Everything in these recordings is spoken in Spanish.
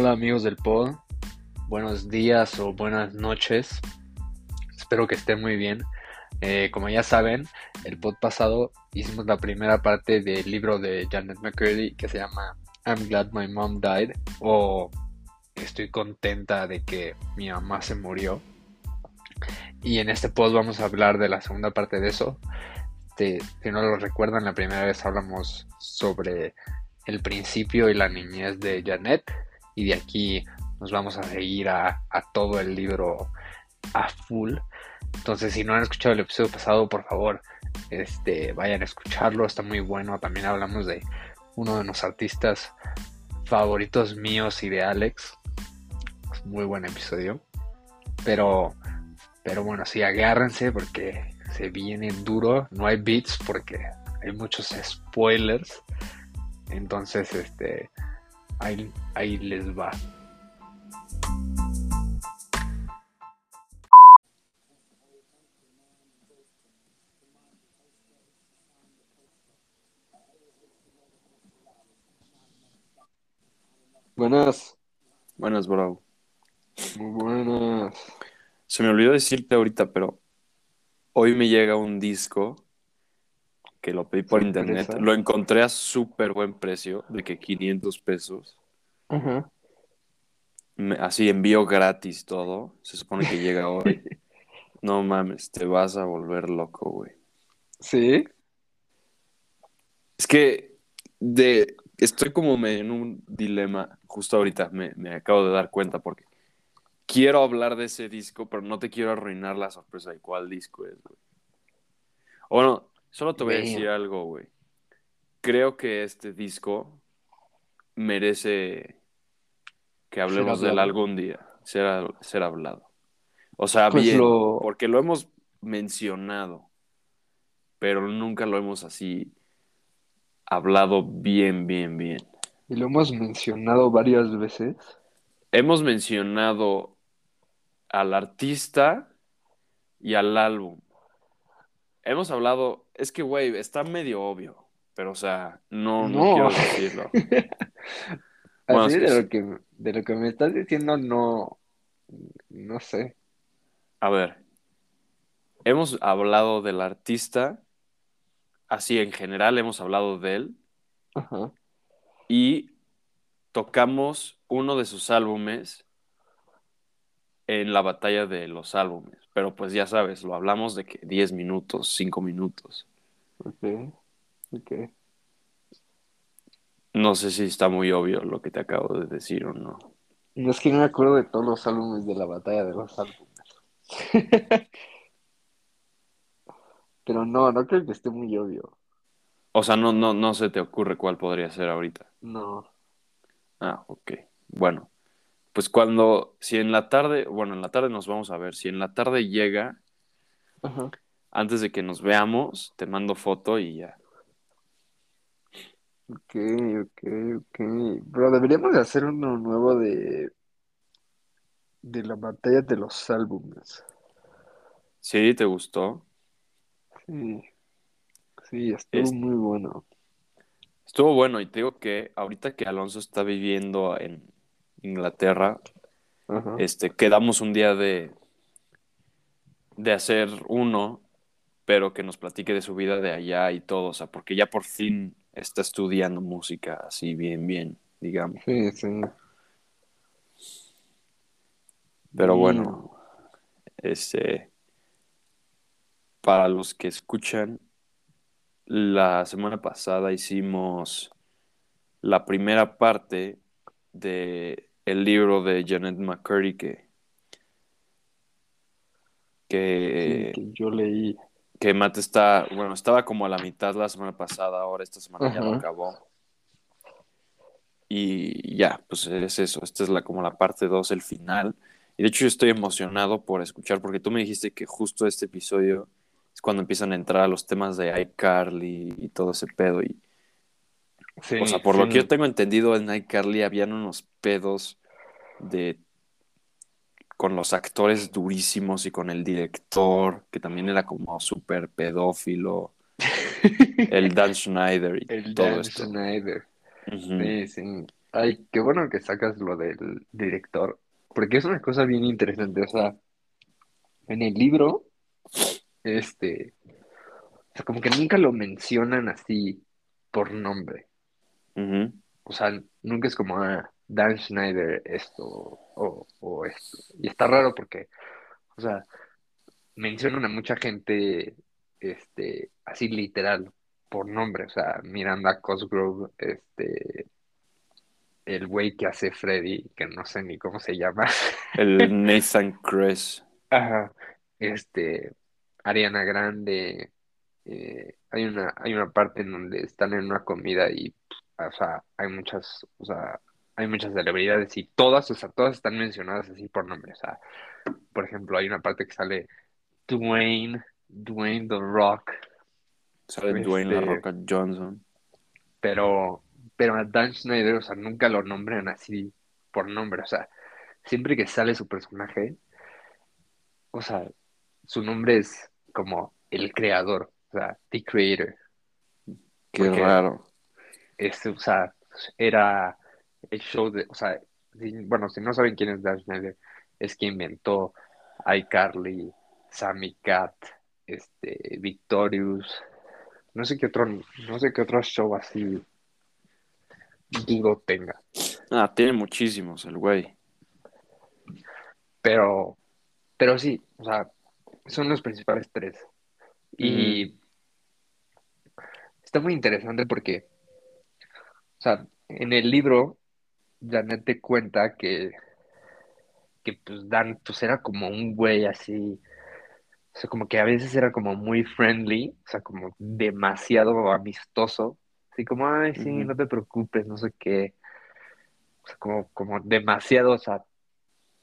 Hola amigos del pod, buenos días o buenas noches. Espero que estén muy bien. Eh, como ya saben, el pod pasado hicimos la primera parte del libro de Janet McCurdy que se llama I'm Glad My Mom Died o Estoy contenta de que mi mamá se murió. Y en este pod vamos a hablar de la segunda parte de eso. Este, si no lo recuerdan, la primera vez hablamos sobre el principio y la niñez de Janet y de aquí nos vamos a seguir a, todo el libro a full. Entonces, si no han escuchado el episodio pasado, por favor, este, vayan a escucharlo, está muy bueno. También hablamos de uno de los artistas favoritos míos y de Alex. muy buen episodio. Pero, pero bueno, sí, agárrense porque se viene duro. No hay beats porque hay muchos spoilers. Entonces, este, ahí, ahí les va. Buenas. Buenas, bro. Muy buenas. Se me olvidó decirte ahorita, pero hoy me llega un disco que lo pedí por internet. Lo encontré a súper buen precio, de que 500 pesos. así envío gratis todo. Se supone que llega hoy. no mames, te vas a volver loco, güey. ¿Sí? Es que de estoy como en un dilema justo ahorita, me, me acabo de dar cuenta porque quiero hablar de ese disco, pero no te quiero arruinar la sorpresa de cuál disco es, güey. O no, Solo te voy a decir algo, güey. Creo que este disco merece que hablemos de él algún día, ser, ser hablado. O sea, pues bien, porque lo hemos mencionado, pero nunca lo hemos así hablado bien, bien, bien. ¿Y lo hemos mencionado varias veces? Hemos mencionado al artista y al álbum. Hemos hablado es que, güey, está medio obvio, pero, o sea, no, no. quiero decirlo. Así de, lo que, de lo que me estás diciendo, no, no sé. A ver, hemos hablado del artista, así en general hemos hablado de él, Ajá. y tocamos uno de sus álbumes en la batalla de los álbumes. Pero pues ya sabes, lo hablamos de que 10 minutos, 5 minutos. Ok, ok. No sé si está muy obvio lo que te acabo de decir o no. No es que no me acuerdo de todos los álbumes de la batalla de los álbumes. Pero no, no creo que esté muy obvio. O sea, no, no, no se te ocurre cuál podría ser ahorita. No. Ah, ok. Bueno, pues cuando, si en la tarde, bueno, en la tarde nos vamos a ver, si en la tarde llega, Ajá antes de que nos veamos, te mando foto y ya. Ok, ok, ok. Pero deberíamos de hacer uno nuevo de, de la batalla de los álbumes. Sí, ¿te gustó? Sí, sí, estuvo muy bueno. Estuvo bueno y te digo que ahorita que Alonso está viviendo en Inglaterra, este, quedamos un día de, de hacer uno pero que nos platique de su vida de allá y todo, o sea, porque ya por fin está estudiando música así bien, bien, digamos. Sí, sí. Pero bueno, este, para los que escuchan, la semana pasada hicimos la primera parte de el libro de Janet McCurdy que, que yo leí que Matt está, bueno, estaba como a la mitad la semana pasada, ahora esta semana ya lo acabó. Y ya, pues es eso, esta es la, como la parte 2, el final. Y de hecho yo estoy emocionado por escuchar, porque tú me dijiste que justo este episodio es cuando empiezan a entrar los temas de iCarly y todo ese pedo. Y, o sea, por lo que yo tengo entendido en iCarly habían unos pedos de con los actores durísimos y con el director, que también era como súper pedófilo. el Dan Schneider y el todo Dan Schneider. Sí, sí. Ay, qué bueno que sacas lo del director, porque es una cosa bien interesante. O sea, en el libro, este, o sea, como que nunca lo mencionan así por nombre. O sea, nunca es como, ah, Dan Schneider esto o, o esto. Y está raro porque, o sea, mencionan a mucha gente, este, así literal, por nombre. O sea, Miranda Cosgrove, este, el güey que hace Freddy, que no sé ni cómo se llama. El Nathan Kress. Ajá. Este, Ariana Grande. eh, hay una, hay una parte en donde están en una comida y, o sea, hay muchas, o sea, hay muchas celebridades y todas, o sea, todas están mencionadas así por nombre. O sea, por ejemplo, hay una parte que sale Dwayne, Dwayne The Rock, Sale Dwayne La este, Roca Johnson. pero, pero a Dan Schneider, o sea, nunca lo nombran así por nombre. O sea, siempre que sale su personaje, o sea, su nombre es como el creador, o sea, The Creator, Qué porque raro. Este, o sea, era el show de, o sea, bueno, si no saben quién es Dan Schneider, es quien inventó iCarly, Sammy Cat, este, Victorious, no sé qué otro, no sé qué otro show así digo tenga, Ah, tiene muchísimos el güey. pero, pero sí, o sea, son los principales tres. Y está muy interesante porque, o sea, en el libro, Janet te cuenta que, que pues Dan, pues era como un güey así, o sea, como que a veces era como muy friendly, o sea, como demasiado amistoso, así como, ay, sí, no te preocupes, no sé qué, o sea, como, como demasiado, o sea,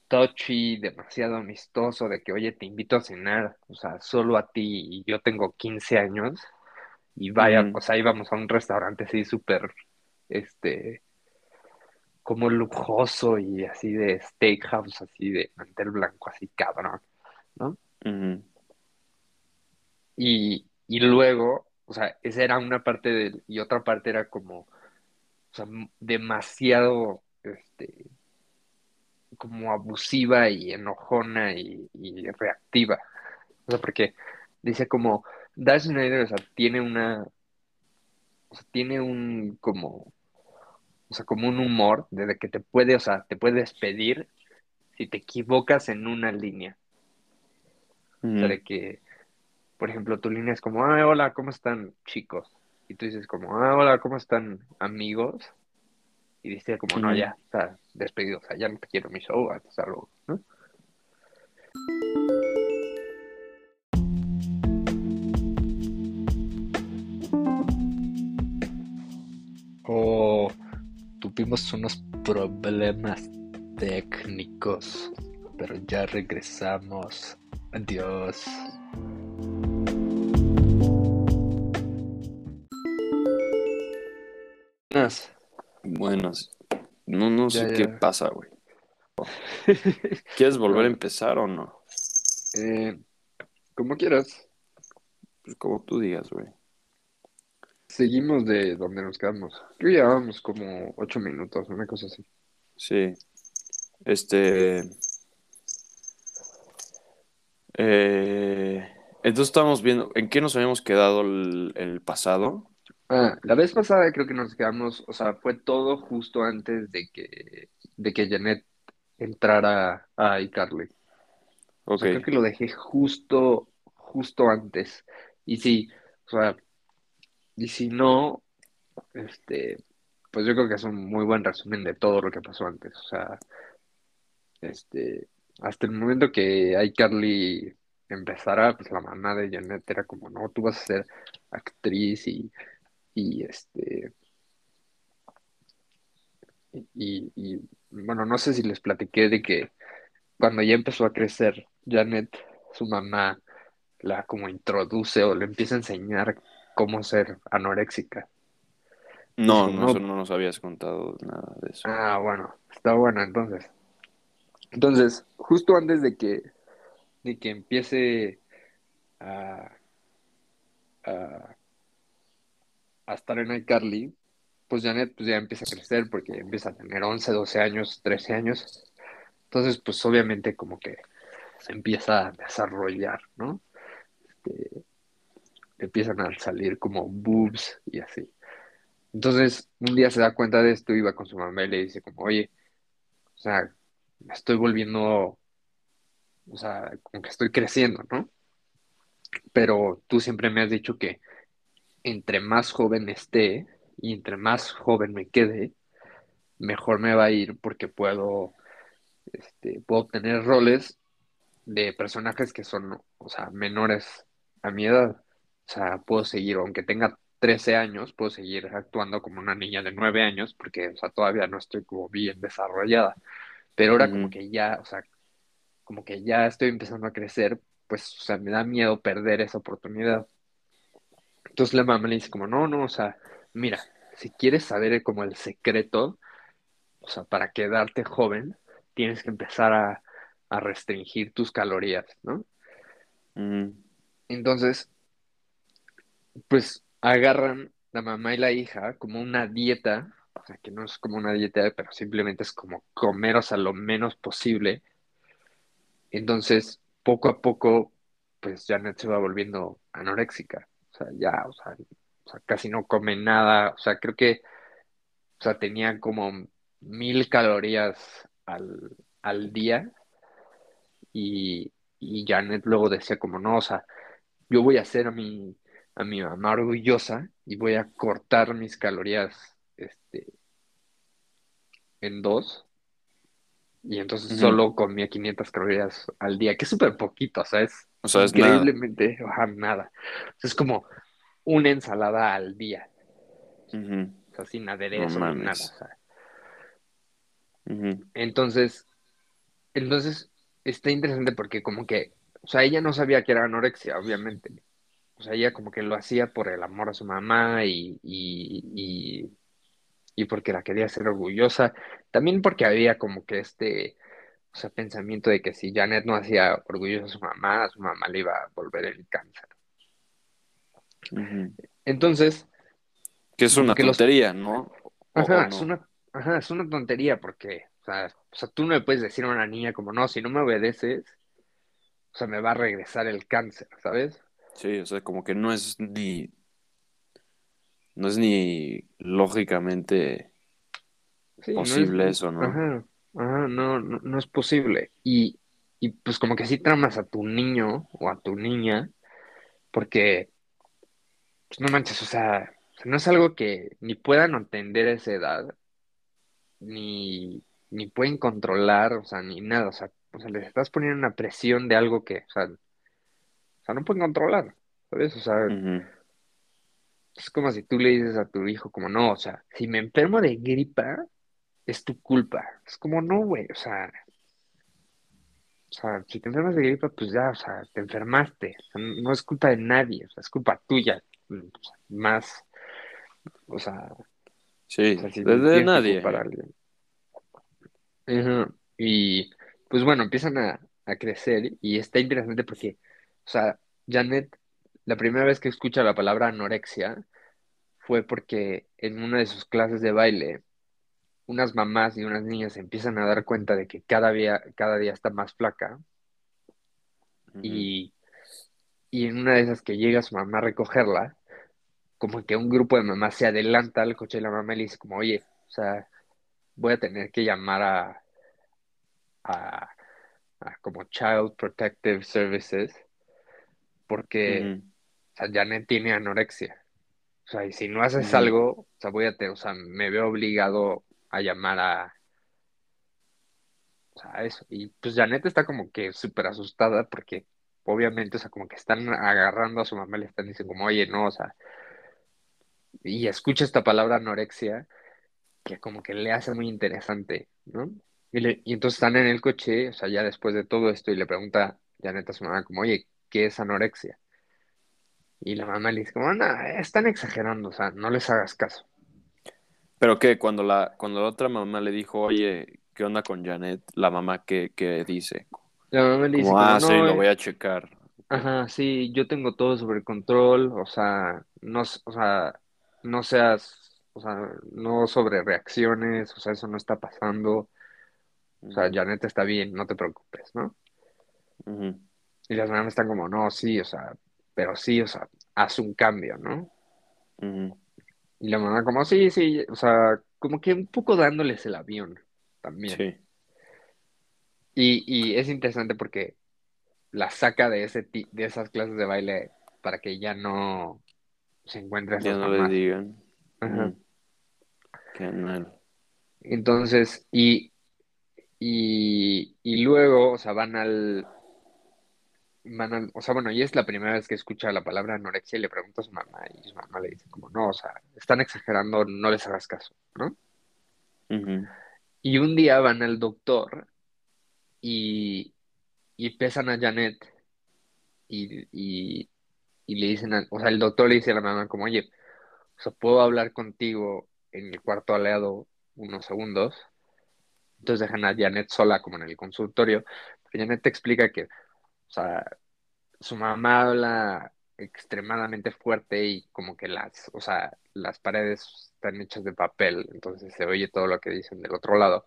touchy, demasiado amistoso, de que, oye, te invito a cenar, o sea, solo a ti y yo tengo 15 años. Y vaya, o sea, íbamos a un restaurante así súper, este, como lujoso y así de steakhouse, así de mantel blanco, así cabrón, ¿no? Y, y luego, o sea, esa era una parte del, y otra parte era como, o sea, demasiado, este, como abusiva y enojona y, y reactiva. O sea, porque dice como, Dash Snyder, o sea, tiene una, o sea, tiene un, como, o sea, como un humor de que te puede, o sea, te puede despedir si te equivocas en una línea. O sea, de que, por ejemplo, tu línea es como, ah, hola, ¿cómo están, chicos? Y tú dices como, ah, hola, ¿cómo están, amigos? Y dice como, no, ya, o sea, despedido, o sea, ya no te quiero mi show, hasta luego, tuvimos unos problemas técnicos, pero ya regresamos. Adiós. Buenas. Bueno, sí. no, no Ya, sé qué pasa, güey. ¿Quieres volver a empezar o no? eh, como quieras. Pues como tú digas, güey. Seguimos de donde nos quedamos. Creo que llevábamos como ocho minutos, una cosa así. Sí. Este. eh, entonces estamos viendo. ¿En qué nos habíamos quedado el, el pasado? Ah, la vez pasada creo que nos quedamos, o sea, fue todo justo antes de que, de que Janet entrara a iCarly. O Ok. sea, creo que lo dejé justo, justo antes. Y sí, o sea, y si no, este, pues yo creo que es un muy buen resumen de todo lo que pasó antes. O sea, este, hasta el momento que iCarly empezara, pues la mamá de Janet era como, no, tú vas a ser actriz y, y este, y, y, bueno, no sé si les platiqué de que cuando ya empezó a crecer Janet, su mamá la como introduce o le empieza a enseñar cómo ser anoréxica. No, no, eso no, no nos habías contado nada de eso. ah, bueno, está bueno entonces. Entonces, justo antes de que, de que empiece a, a, a estar en iCarly, pues Janet pues ya empieza a crecer porque empieza a tener 11, 12 años, 13 años. Entonces, pues obviamente como que se empieza a desarrollar, ¿no? Este, empiezan a salir como boobs y así. Entonces, un día se da cuenta de esto, iba con su mamá y le dice como, oye, o sea, me estoy volviendo, o sea, como que estoy creciendo, ¿no? Pero tú siempre me has dicho que entre más joven esté y entre más joven me quede, mejor me va a ir porque puedo, este, puedo obtener roles de personajes que son, o sea, menores a mi edad. O sea, puedo seguir, aunque tenga 13 años, puedo seguir actuando como una niña de 9 años, porque, o sea, todavía no estoy como bien desarrollada. Pero ahora como que ya, o sea, como que ya estoy empezando a crecer, pues, o sea, me da miedo perder esa oportunidad. Entonces la mamá le dice como, no, no, o sea, mira, si quieres saber como el secreto, o sea, para quedarte joven, tienes que empezar a, a restringir tus calorías, ¿no? Entonces, pues agarran la mamá y la hija como una dieta, o sea, que no es como una dieta, pero simplemente es como comer, o sea, lo menos posible. Entonces, poco a poco, pues Janet se va volviendo anoréxica. O sea, ya, o sea, casi no come nada. O sea, creo que, o sea, tenía como mil calorías al, al día. Y, y Janet luego decía como, no, o sea, yo voy a hacer mi, a mi mamá orgullosa y voy a cortar mis calorías este, en dos. Y entonces solo comía 500 calorías al día, que es súper poquito, o sea, es, increíblemente nada. nada. es como una ensalada al día. O sea, sin aderezo ni nada. Entonces, entonces está interesante porque como que, o sea, ella no sabía que era anorexia, obviamente. O sea, ella como que lo hacía por el amor a su mamá y, y, y, porque la quería hacer orgullosa. También porque había como que este, o sea, pensamiento de que si Janet no hacía orgullosa a su mamá, a su mamá le iba a volver el cáncer. Entonces... Que es una tontería, ¿no? Ajá, Es una, ajá, es una tontería porque, o sea, o sea, tú no le puedes decir a una niña como, no, si no me obedeces, o sea, me va a regresar el cáncer, ¿sabes? Sí, o sea, como que no es ni. No es ni lógicamente posible eso, ¿no? Ajá, ajá no, no, es posible. Y, y pues como que sí tramas a tu niño o a tu niña, porque, pues no manches, o sea, no es algo que ni puedan entender a esa edad, ni, ni pueden controlar, o sea, ni nada, o sea, o sea, les estás poniendo una presión de algo que, o sea, sea, no pueden controlar, ¿sabes? O sea, es como si tú le dices a tu hijo, como, no, o sea, si me enfermo de gripa, es tu culpa. Es como, no, güey, o sea, o sea, si te enfermas de gripa, pues ya, o sea, te enfermaste. no es culpa de nadie, o sea, es culpa tuya. más, o sea, sí, desde nadie. Para alguien. Y pues bueno, empiezan a, a crecer y está interesante porque o sea, Janet, la primera vez que escucha la palabra anorexia fue porque en una de sus clases de baile, unas mamás y unas niñas empiezan a dar cuenta de que cada día, cada día está más flaca. y, y en una de esas que llega su mamá a recogerla, como que un grupo de mamás se adelanta al coche de la mamá y le dice como, oye, o sea, voy a tener que llamar a, a, a como Child Protective Services porque o sea, Janet tiene anorexia. O sea, y si no haces algo, o sea, voy a te, o sea, me veo obligado a llamar a, o sea, eso. Y pues Janet está como que súper asustada porque obviamente, o sea, como que están agarrando a su mamá y le están diciendo como, oye, no, o sea, y escucha esta palabra anorexia que como que le hace muy interesante, ¿no? Y, y entonces están en el coche, o sea, ya después de todo esto, y le pregunta Janet a su mamá como, oye, ¿qué es anorexia? Y la mamá le dice, como, no, están exagerando, o sea, no les hagas caso. Pero que cuando la, cuando la otra mamá le dijo, oye, ¿qué onda con Janet? La mamá, ¿qué, qué dice? La mamá le dice, como, ah, sí, lo voy a checar. Ajá, sí, yo tengo todo sobre control, o sea, no, o sea, no seas, o sea, no sobre reacciones, o sea, eso no está pasando, o sea, Janet está bien, no te preocupes, ¿no? ujú, Y las mamás están como, no, sí, o sea, pero sí, o sea, haz un cambio, ¿no? Y la mamá como, sí, sí, o sea, como que un poco dándoles el avión también. Sí, Y, y es interesante porque la saca de ese de esas clases de baile para que ya no se encuentre a ya no mamás. digan. Ajá. Qué mal. Entonces, y, y, y luego, o sea, van al, van o sea, bueno, y es la primera vez que escucha la palabra anorexia y le pregunta a su mamá, y su mamá le dice como, no, o sea, están exagerando, no les hagas caso, ¿no? Y un día van al doctor y, y pesan a Janet y, y, y le dicen, a- o sea, el doctor le dice a la mamá como, oye, o sea, ¿puedo hablar contigo en el cuarto al lado unos segundos? Entonces dejan a Janet sola como en el consultorio. Pero Janet te explica que, o sea, su mamá habla extremadamente fuerte y como que las, o sea, las paredes están hechas de papel, entonces se oye todo lo que dicen del otro lado.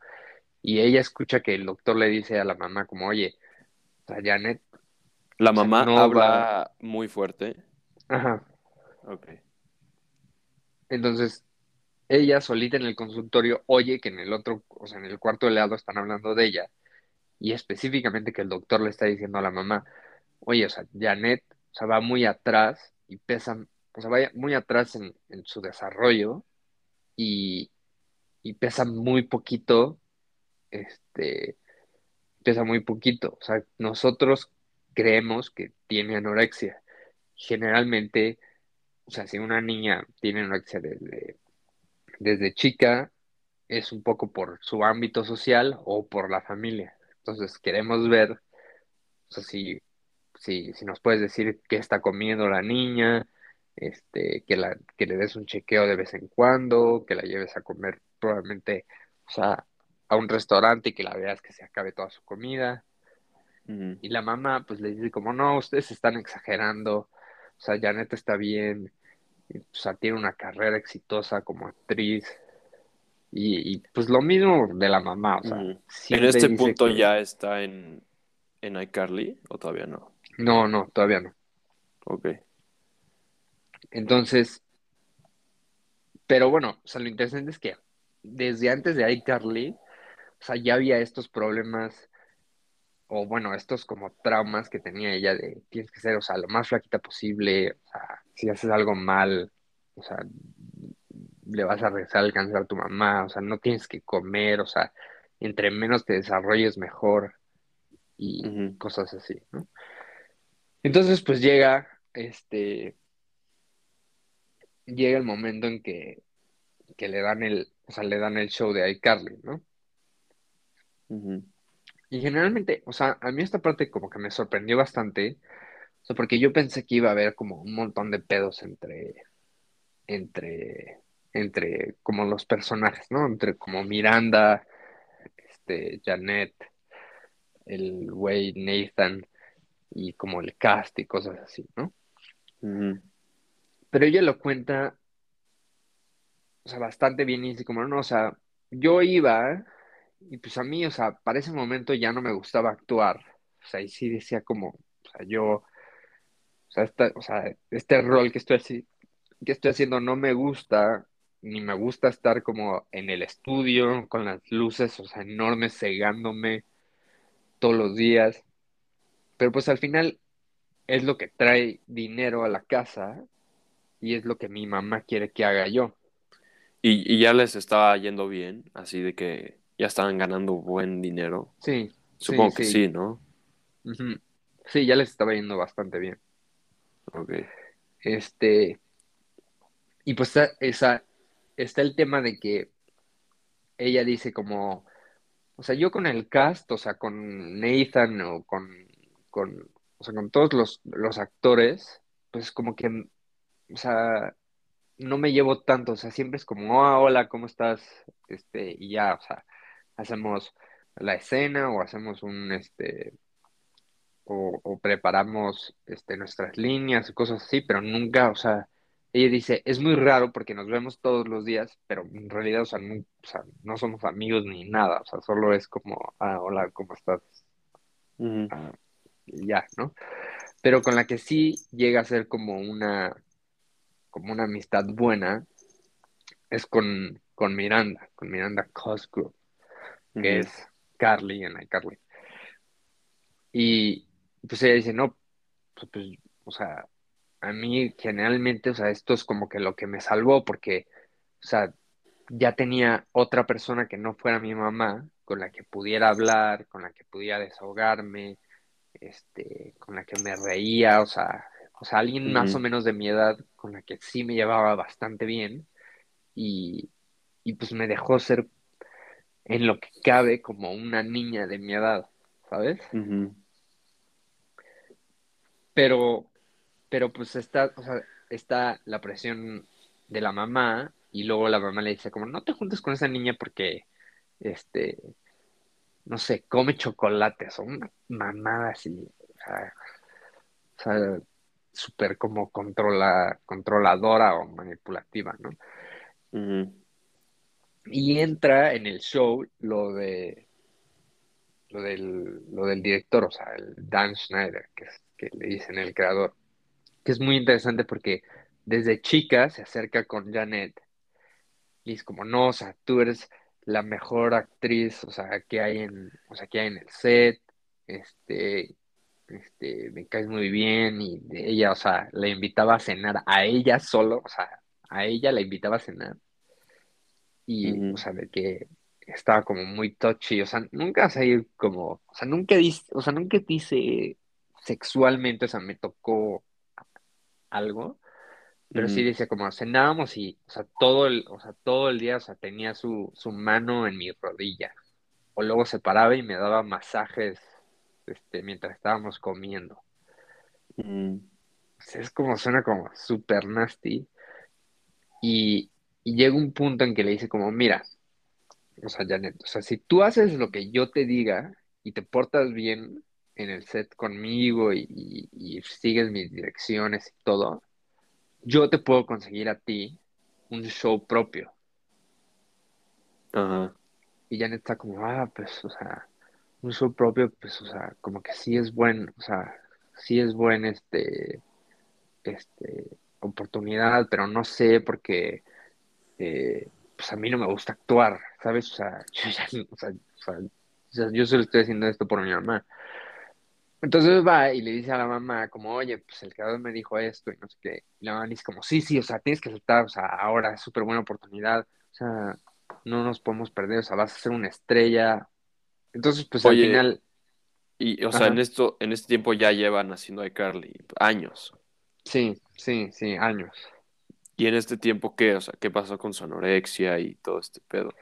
Y ella escucha que el doctor le dice a la mamá como, oye, o sea, Janet, La o sea, mamá va, habla muy fuerte. ajá. Ok. Entonces, ella solita en el consultorio oye que en el otro, o sea, en el cuarto de lado están hablando de ella y específicamente que el doctor le está diciendo a la mamá, oye, o sea, Janet, o sea, va muy atrás y pesa, o sea, va muy atrás en, su desarrollo y, y pesa muy poquito, este, pesa muy poquito. O sea, nosotros creemos que tiene anorexia. Generalmente, o sea, si una niña tiene anorexia desde, desde chica, es un poco por su ámbito social o por la familia. Entonces, queremos ver, o sea, si si, si nos puedes decir qué está comiendo la niña, este, que la, que le des un chequeo de vez en cuando, que la lleves a comer probablemente, o sea, a un restaurante y que la veas que se acabe toda su comida. Y la mamá pues le dice como, no, ustedes están exagerando, o sea, Janet está bien, o sea, tiene una carrera exitosa como actriz. Y, y, pues lo mismo de la mamá, o sea. ¿En este punto que ya está en, en iCarly o todavía no? no, no, todavía no. Ok. Entonces, Pero bueno, o sea, lo interesante es que desde antes de iCarly, o sea, ya había estos problemas, o bueno, estos como traumas que tenía ella de tienes que ser, o sea, lo más flaquita posible, o sea, si haces algo mal, o sea, le vas a regresar a alcanzar a tu mamá, o sea, no tienes que comer, o sea, entre menos te desarrolles mejor y cosas así, ¿no? Entonces, pues llega, este, llega el momento en que, que le dan el, o sea, le dan el show de iCarly, ¿no? Y generalmente, o sea, a mí esta parte como que me sorprendió bastante, o sea, porque yo pensé que iba a haber como un montón de pedos entre, entre, entre como los personajes, ¿no? Entre como Miranda, este, Janet, el güey Nathan y como el cast y cosas así, ¿no? Pero ella lo cuenta, o sea, bastante bien y dice como, no, o sea, yo iba y pues a mí, o sea, para ese momento ya no me gustaba actuar, o sea, y sí decía como, o sea, yo O sea, esta- o sea, este rol que estoy, así, que estoy haciendo no me gusta, ni me gusta estar como en el estudio con las luces, o sea, enormes, cegándome todos los días. Pero pues al final es lo que trae dinero a la casa y es lo que mi mamá quiere que haga yo. Y, y ya les estaba yendo bien, así de que ya estaban ganando buen dinero. Sí, sí, Supongo que sí. sí, ¿no? Sí, ya les estaba yendo bastante bien. Ok. Este, y pues esa, está el tema de que ella dice como O sea, yo con el cast, o sea, con Nathan o con, con, o sea, con todos los, los actores, pues como que, o sea, no me llevo tanto, o sea, siempre es como, ah, hola, ¿cómo estás? Este, y ya, o sea, hacemos la escena o hacemos un, este, o, o preparamos, este, nuestras líneas y cosas así, pero nunca, o sea, ella dice, es muy raro porque nos vemos todos los días, pero en realidad, o sea, no, o sea, no somos amigos ni nada, o sea, solo es como, ah, hola, ¿cómo estás? Ah, ya, ¿no? Pero con la que sí llega a ser como una, como una amistad buena es con, con Miranda, con Miranda Cosgrove, que es Carly en iCarly. Y pues ella dice, no, pues, pues, o sea, a mí generalmente, o sea, esto es como que lo que me salvó, porque, o sea, ya tenía otra persona que no fuera mi mamá, con la que pudiera hablar, con la que pudiera desahogarme, este, con la que me reía, o sea, o sea, alguien más o menos de mi edad con la que sí me llevaba bastante bien y, y pues me dejó ser en lo que cabe como una niña de mi edad, ¿sabes? Pero, pero pues está, o sea, está la presión de la mamá y luego la mamá le dice como, no te juntes con esa niña porque, este, no sé, come chocolates o una mamada así, o sea, súper como controla, controladora o manipulativa, ¿no? Y entra en el show lo de lo del, lo del director, o sea, el Dan Schneider, que, es, que le dicen el creador, que es muy interesante porque desde chica se acerca con Janet y es como, no, o sea, tú eres la mejor actriz, o sea, que hay en, o sea, que hay en el set, este, este, me caes muy bien y ella, o sea, le invitaba a cenar a ella solo, o sea, a ella la invitaba a cenar y, o sea, de que estaba como muy touchy, o sea, nunca se ir como, o sea, nunca dice, o sea, nunca dice sexualmente, o sea, me tocó algo, pero sí Ujú. dice como cenábamos y, o sea, todo el, o sea, todo el día, o sea, tenía su, su mano en mi rodilla, o luego se paraba y me daba masajes, este, mientras estábamos comiendo. O sea, es como, suena como súper nasty, y, y llega un punto en que le dice como, mira, O sea, Janet, o sea, si tú haces lo que yo te diga y te portas bien en el set conmigo y, y- y sigues mis direcciones y todo, yo te puedo conseguir a ti un show propio. Ajá. Y Janet está como, ah, pues, o sea, un show propio, pues, o sea, como que sí es buen, o sea, sí es buen, este, este, oportunidad, pero no sé porque, eh, pues a mí no me gusta actuar, ¿sabes? O sea, yo ya, o sea, o sea, o sea, yo solo estoy haciendo esto por mi mamá. Entonces va y le dice a la mamá como, oye, pues el creador me dijo esto y no sé qué. Y la mamá dice como, sí, sí, o sea, tienes que aceptar, o sea, ahora es súper buena oportunidad, o sea, no nos podemos perder, o sea, vas a ser una estrella. Entonces, pues al final, y o sea, en esto, en este tiempo ya llevan haciendo iCarly años. sí, sí, sí, años. ¿Y en este tiempo qué? O sea, ¿qué pasó con su anorexia y todo este pedo?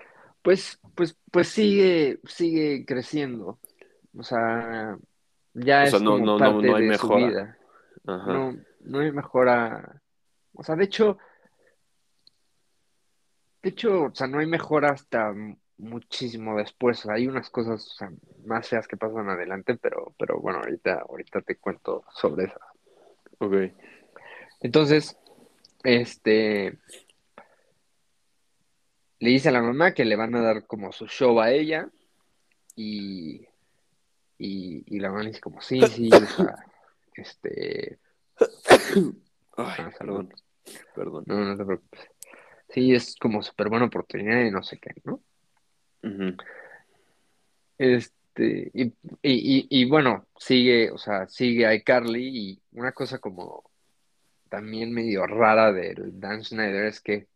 Pues, pues, pues sigue, sigue creciendo, o sea, ya O sea, es no, como no, no, parte no hay de su mejora. vida. Ajá. No, no hay mejora, o sea, de hecho, De hecho, o sea, no hay mejora hasta muchísimo después. Hay unas cosas, o sea, más feas que pasan adelante, pero, pero bueno, ahorita, ahorita te cuento sobre eso. Ok. Entonces, este, le dice a la mamá que le van a dar como su show a ella y, y, y la mamá le dice como, sí, sí, o sea, este, Ay, ah, salud, perdón, perdón. no, no te preocupes. Sí, es como súper buena oportunidad y no sé qué, ¿no? Este, y, y, y, y bueno, sigue, o sea, sigue iCarly y una cosa como también medio rara del Dan Schneider es que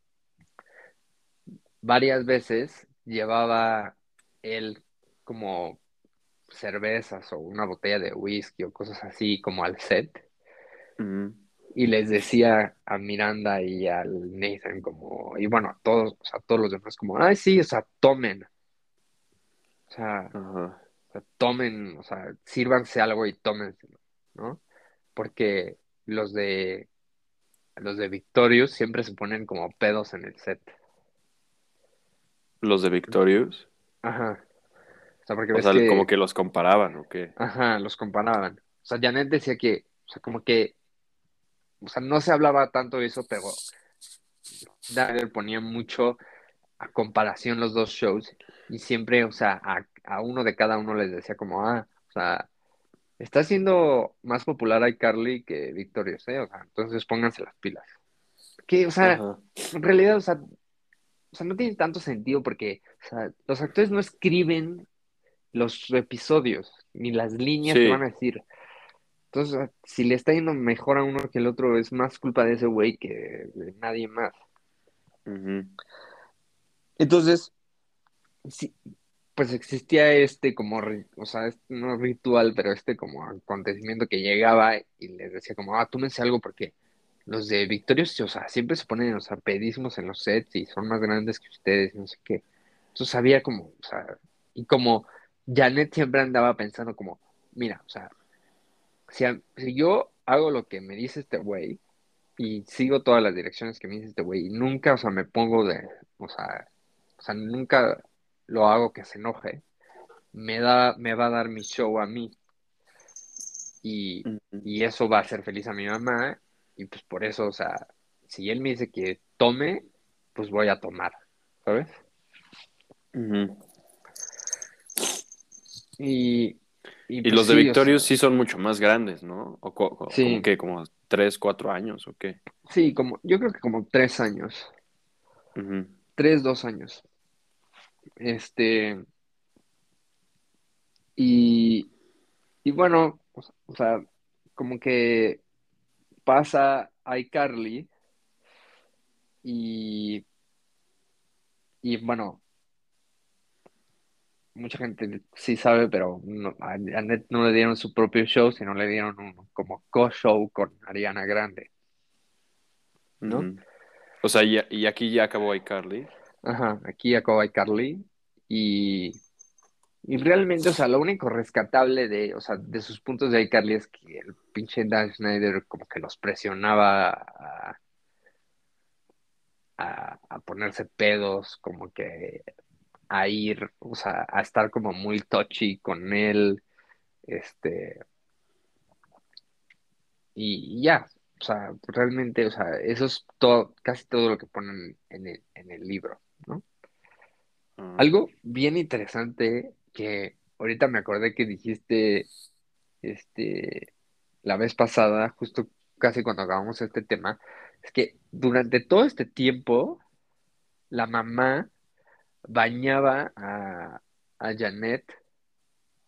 varias veces llevaba él como cervezas o una botella de whisky o cosas así como al set y les decía a Miranda y al Nathan como, y bueno, a todos, o sea, a todos los demás como, ay, sí, o sea, tomen, o sea, o sea, tomen, o sea, sírvanse algo y tómenselo, ¿no? Porque los de los de Victorious siempre se ponen como pedos en el set. Los de Victorious. Ajá. O sea, porque O ves sea, como que, los comparaban, ¿o qué? ajá, los comparaban. O sea, Janet decía que, o sea, como que o sea, no se hablaba tanto de eso, pero Dagger ponía mucho a comparación los dos shows y siempre, o sea, a, a uno de cada uno les decía como, ah, o sea, está siendo más popular iCarly que Victorious, ¿eh? O sea, entonces pónganse las pilas. Que, o sea, Ajá. en realidad, o sea, o sea, no tiene tanto sentido porque, o sea, los actores no escriben los episodios ni las líneas Sí. que van a decir. Entonces, si le está yendo mejor a uno que el otro, es más culpa de ese güey que de nadie más. Entonces, sí, pues existía este como, o sea, este, no ritual, pero este como acontecimiento que llegaba y les decía como, ah, túmense algo porque los de Victorious, o sea, siempre se ponen, o sea, pedísimos en los sets y son más grandes que ustedes, no sé qué. Entonces había como, o sea, y como Janet siempre andaba pensando como, mira, o sea, si, a- si yo hago lo que me dice este güey y sigo todas las direcciones que me dice este güey y nunca, o sea, me pongo de, o sea, o sea, nunca lo hago que se enoje, me da, me va a dar mi show a mí. Y, y eso va a hacer feliz a mi mamá y pues por eso, o sea, si él me dice que tome, pues voy a tomar, ¿sabes? Y, y, Y pues los de sí, o Victorious sea, sí son mucho más grandes, ¿no? ¿O co- Sí. como qué? ¿Como tres, cuatro años o qué? sí, como, yo creo que como tres años, Ujú. tres, dos años. Este, y, y bueno, o sea, o sea, como que pasa iCarly y, y bueno, mucha gente sí sabe, pero no- a Annette no le dieron su propio show, sino le dieron un como co-show con Ariana Grande, ¿no? O sea, y, y aquí ya acabó iCarly. Ajá, aquí acaba iCarly y, y realmente, o sea, lo único rescatable de, o sea, de sus puntos de iCarly es que el pinche Dan Schneider como que los presionaba a, a, a ponerse pedos, como que a ir, o sea, a estar como muy touchy con él, este, y, y ya, o sea, realmente, o sea, eso es todo, casi todo lo que ponen en el, en el libro, ¿no? Ah. Algo bien interesante que ahorita me acordé que dijiste, este, la vez pasada, justo casi cuando acabamos este tema, es que durante todo este tiempo, la mamá bañaba a, a Janet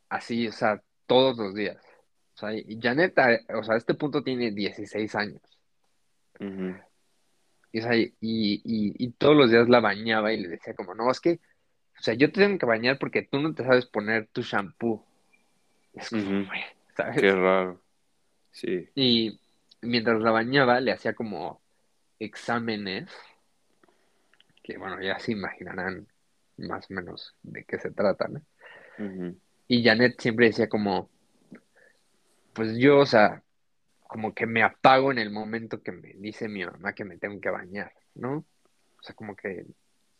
así, o sea, todos los días. O sea, y Janet, a, o sea, a este punto tiene 16 años. Y, o sea, y, y, y todos los días la bañaba y le decía como, no, es que, o sea, yo te tengo que bañar porque tú no te sabes poner tu shampoo. Es como. Qué raro. Sí. Y mientras la bañaba, le hacía como exámenes, que bueno, ya se imaginarán más o menos de qué se tratan. Ujú. Y Janet siempre decía como, pues yo, o sea, como que me apago en el momento que me dice mi mamá que me tengo que bañar, ¿no? O sea, como que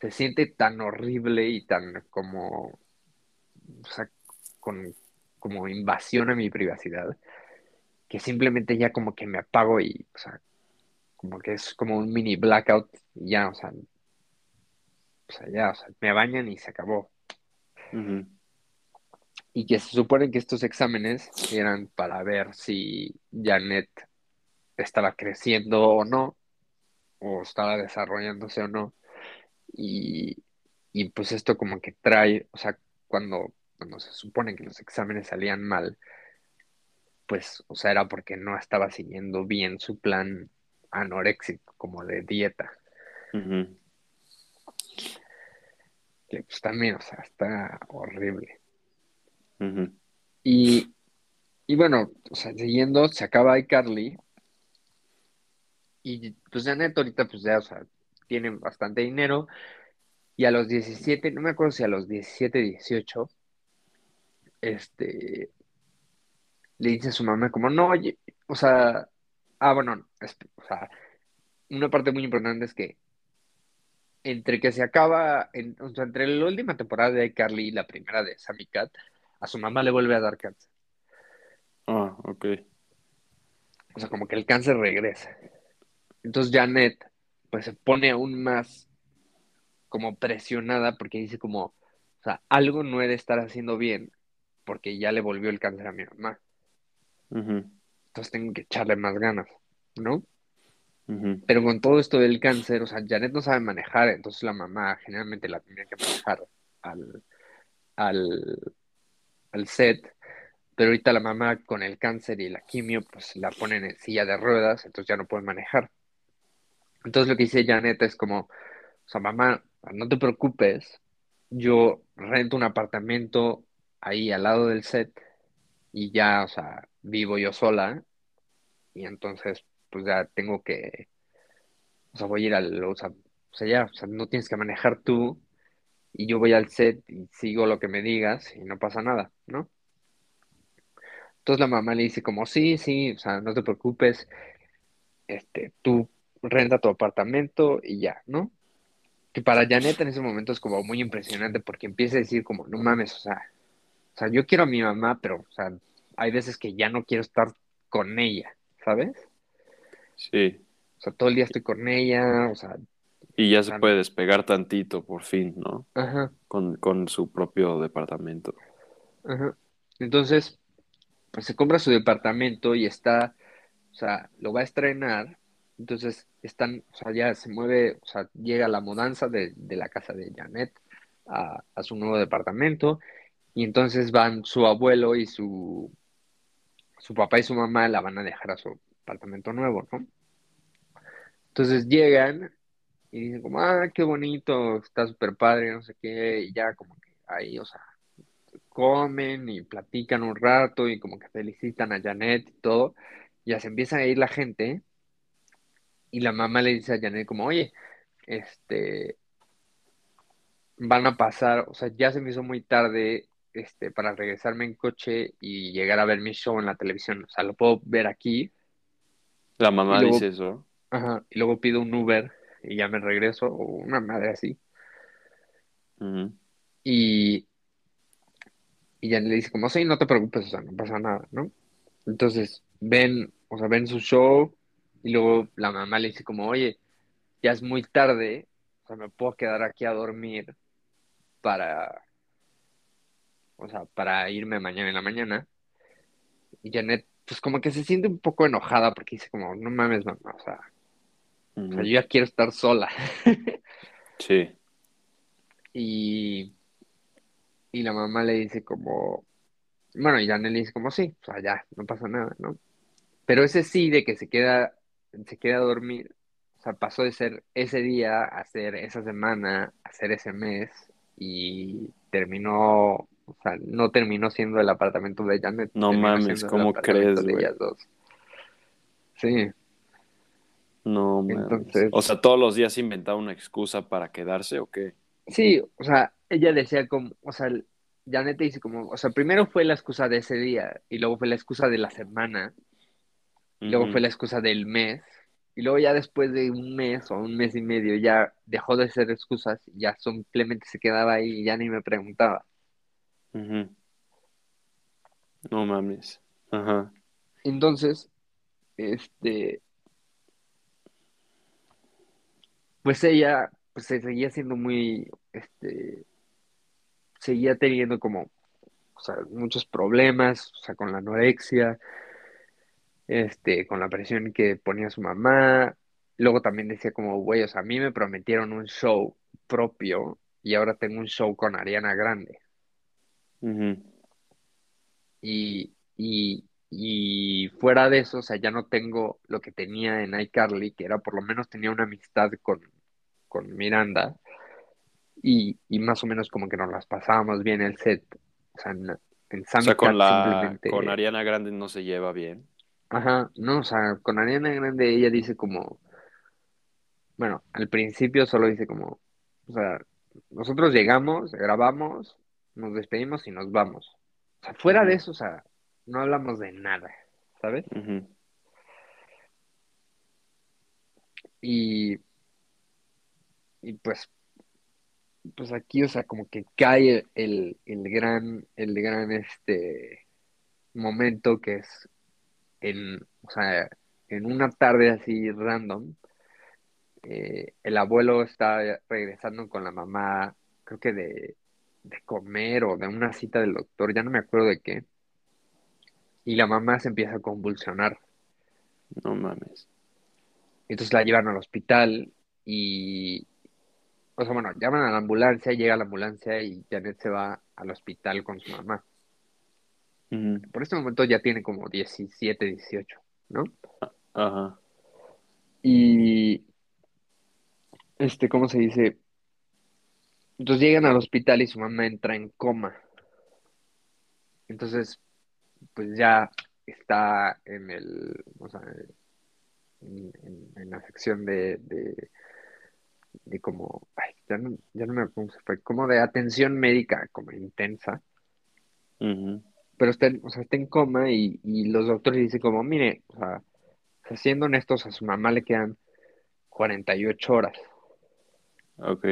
se siente tan horrible y tan como, o sea, con como invasión a mi privacidad, que simplemente ya como que me apago y, o sea, como que es como un mini blackout y ya, o sea, ya, o sea, me bañan y se acabó. Y que se supone que estos exámenes eran para ver si Janet estaba creciendo o no, o estaba desarrollándose o no. Y, y pues esto como que trae, o sea, cuando, cuando se supone que los exámenes salían mal, pues, o sea, era porque no estaba siguiendo bien su plan anoréxico, como de dieta. Que pues también, o sea, está horrible. Y, y bueno, o sea, siguiendo, se acaba iCarly. Y pues Janet ahorita, pues ya, o sea, tiene bastante dinero. Y a los 17, no me acuerdo si a los 17, 18, este, le dice a su mamá como, no, oye, o sea, ah, bueno, es- o sea, una parte muy importante es que entre que se acaba, en- o sea, entre la última temporada de iCarly y la primera de Sammy Cat, a su mamá le vuelve a dar cáncer. Ah, ok. o sea, como que el cáncer regresa. Entonces Janet, pues se pone aún más como presionada porque dice como, o sea, algo no he de estar haciendo bien porque ya le volvió el cáncer a mi mamá. Entonces tengo que echarle más ganas, ¿no? Pero con todo esto del cáncer, o sea, Janet no sabe manejar, entonces la mamá generalmente la tenía que manejar al, al, al set, pero ahorita la mamá con el cáncer y la quimio, pues la ponen en silla de ruedas, entonces ya no puede manejar. Entonces lo que dice Janet es como, o sea, mamá, no te preocupes, yo rento un apartamento ahí al lado del set y ya, o sea, vivo yo sola y entonces pues ya tengo que, o sea, voy a ir al, o sea, o sea, ya, o sea, no tienes que manejar tú y yo voy al set y sigo lo que me digas y no pasa nada, ¿no? Entonces la mamá le dice como, sí, sí, o sea, no te preocupes, este, tú renta tu apartamento y ya, ¿no? Que para Janet en ese momento es como muy impresionante porque empieza a decir como, no mames, o sea, o sea, yo quiero a mi mamá, pero, o sea, hay veces que ya no quiero estar con ella, ¿sabes? Sí. O sea, todo el día estoy con ella, o sea, Y ya se puede despegar tantito por fin, ¿no? ajá, Con, con su propio departamento. ajá. Entonces, pues se compra su departamento y está, o sea, lo va a estrenar, entonces están, o sea, ya se mueve, o sea, llega la mudanza de, de la casa de Janet a, a su nuevo departamento y entonces van su abuelo y su, su papá y su mamá la van a dejar a su apartamento nuevo, ¿no? Entonces llegan y dicen como, ah, qué bonito, está súper padre, no sé qué, y ya como que ahí, o sea, comen y platican un rato y como que felicitan a Janet y todo, ya se empieza a ir la gente y la mamá le dice a Janet como, oye, este, van a pasar, o sea, ya se me hizo muy tarde, este, para regresarme en coche y llegar a ver mi show en la televisión, o sea, lo puedo ver aquí La mamá luego, dice eso. ajá, y luego pido un Uber y ya me regreso, o una madre así, y, y Janet le dice como, sí, no te preocupes, o sea, no pasa nada, ¿no? Entonces, ven, o sea, ven su show y luego la mamá le dice como, oye, ya es muy tarde, o sea, me puedo quedar aquí a dormir para, o sea, para irme mañana en la mañana. Y Janet, pues como que se siente un poco enojada porque dice como, no mames, mamá, o sea, o sea, Ujú. yo ya quiero estar sola. Sí. Y, y la mamá le dice como, bueno, y Janet le dice como, sí, o sea, ya, no pasa nada, ¿no? Pero ese sí de que se queda, se queda a dormir, o sea, pasó de ser ese día a ser esa semana, a ser ese mes, y terminó, o sea, no terminó siendo el apartamento de Janet, No mames, ¿cómo crees, de güey? ellas dos. Sí, No mames. entonces, O sea, todos los días inventaba una excusa para quedarse o qué. sí, o sea, ella decía como, o sea, Janet dice como, o sea, primero fue la excusa de ese día, y luego fue la excusa de la semana, y luego fue la excusa del mes, y luego ya después de un mes o un mes y medio ya dejó de ser excusas, y ya simplemente se quedaba ahí y ya ni me preguntaba. No mames. Ajá. Entonces, este, pues ella, pues se seguía siendo muy, este, seguía teniendo como, o sea, muchos problemas, o sea, con la anorexia, este, con la presión que ponía su mamá. Luego también decía como, güey, o sea, a mí me prometieron un show propio y ahora tengo un show con Ariana Grande. Y, y, y fuera de eso, o sea, ya no tengo lo que tenía en iCarly, que era por lo menos tenía una amistad con, con Miranda y, y más o menos como que nos las pasábamos bien el set. O sea, en, en O sea, Sammy con la, con simplemente, Ariana Grande no se lleva bien. ajá, no, o sea, con Ariana Grande ella dice como, bueno, al principio solo dice como, o sea, nosotros llegamos, grabamos, nos despedimos y nos vamos. O sea, fuera de eso, o sea, no hablamos de nada, ¿sabes? Y, y pues, pues aquí, o sea, como que cae el, el gran, el gran este momento que es en, o sea, en una tarde así random, eh, el abuelo está regresando con la mamá, creo que de, de comer o de una cita del doctor, ya no me acuerdo de qué. Y la mamá se empieza a convulsionar. No mames. Entonces la llevan al hospital y, o sea, bueno, llaman a la ambulancia, llega la ambulancia y Janet se va al hospital con su mamá. Por este momento ya tiene como 17, 18, ¿no? Ajá. Y, este, ¿cómo se dice? Entonces llegan al hospital y su mamá entra en coma. Entonces, pues ya está en el, o sea, en, en- en la sección de, de, de como, ay, ya no, ya no me acuerdo cómo se fue, como de atención médica, como intensa. Pero está, en- o sea, está en coma y, y los doctores dicen como, mire, o sea, o sea, siendo honestos, a su mamá le quedan 48 horas. Ok.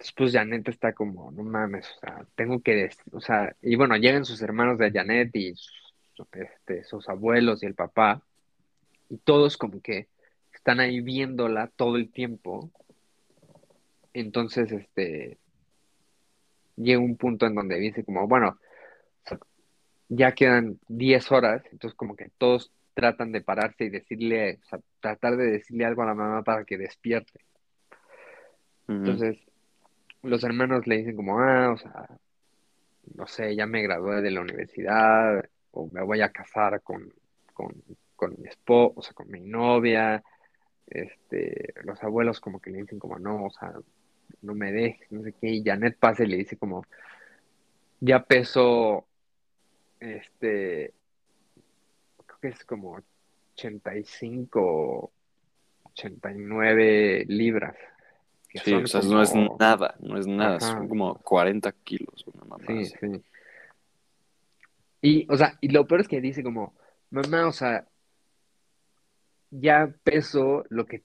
Entonces, pues Janet está como, no mames, o sea, tengo que, o sea, y bueno, llegan sus hermanos de Janet y sus, este, sus abuelos y el papá, y todos como que están ahí viéndola todo el tiempo. Entonces, este, llega un punto en donde dice como, bueno, ya quedan 10 horas, entonces como que todos tratan de pararse y decirle, o sea, tratar de decirle algo a la mamá para que despierte. Entonces, los hermanos le dicen como, ah, o sea, no sé, ya me gradué de la universidad, o me voy a casar con, con, con mi esposo, o sea, con mi novia. Este, los abuelos como que le dicen como, no, o sea, no me dejes, no sé qué, y Janet pasa y le dice como, ya peso, este, creo que es como 85, 89 libras, que Sí, son o sea, no es nada, no es nada, Ajá. son como 40 kilos, una mamá Sí, así. sí. Y, o sea, y lo peor es que dice como, mamá, o sea, ya peso lo que,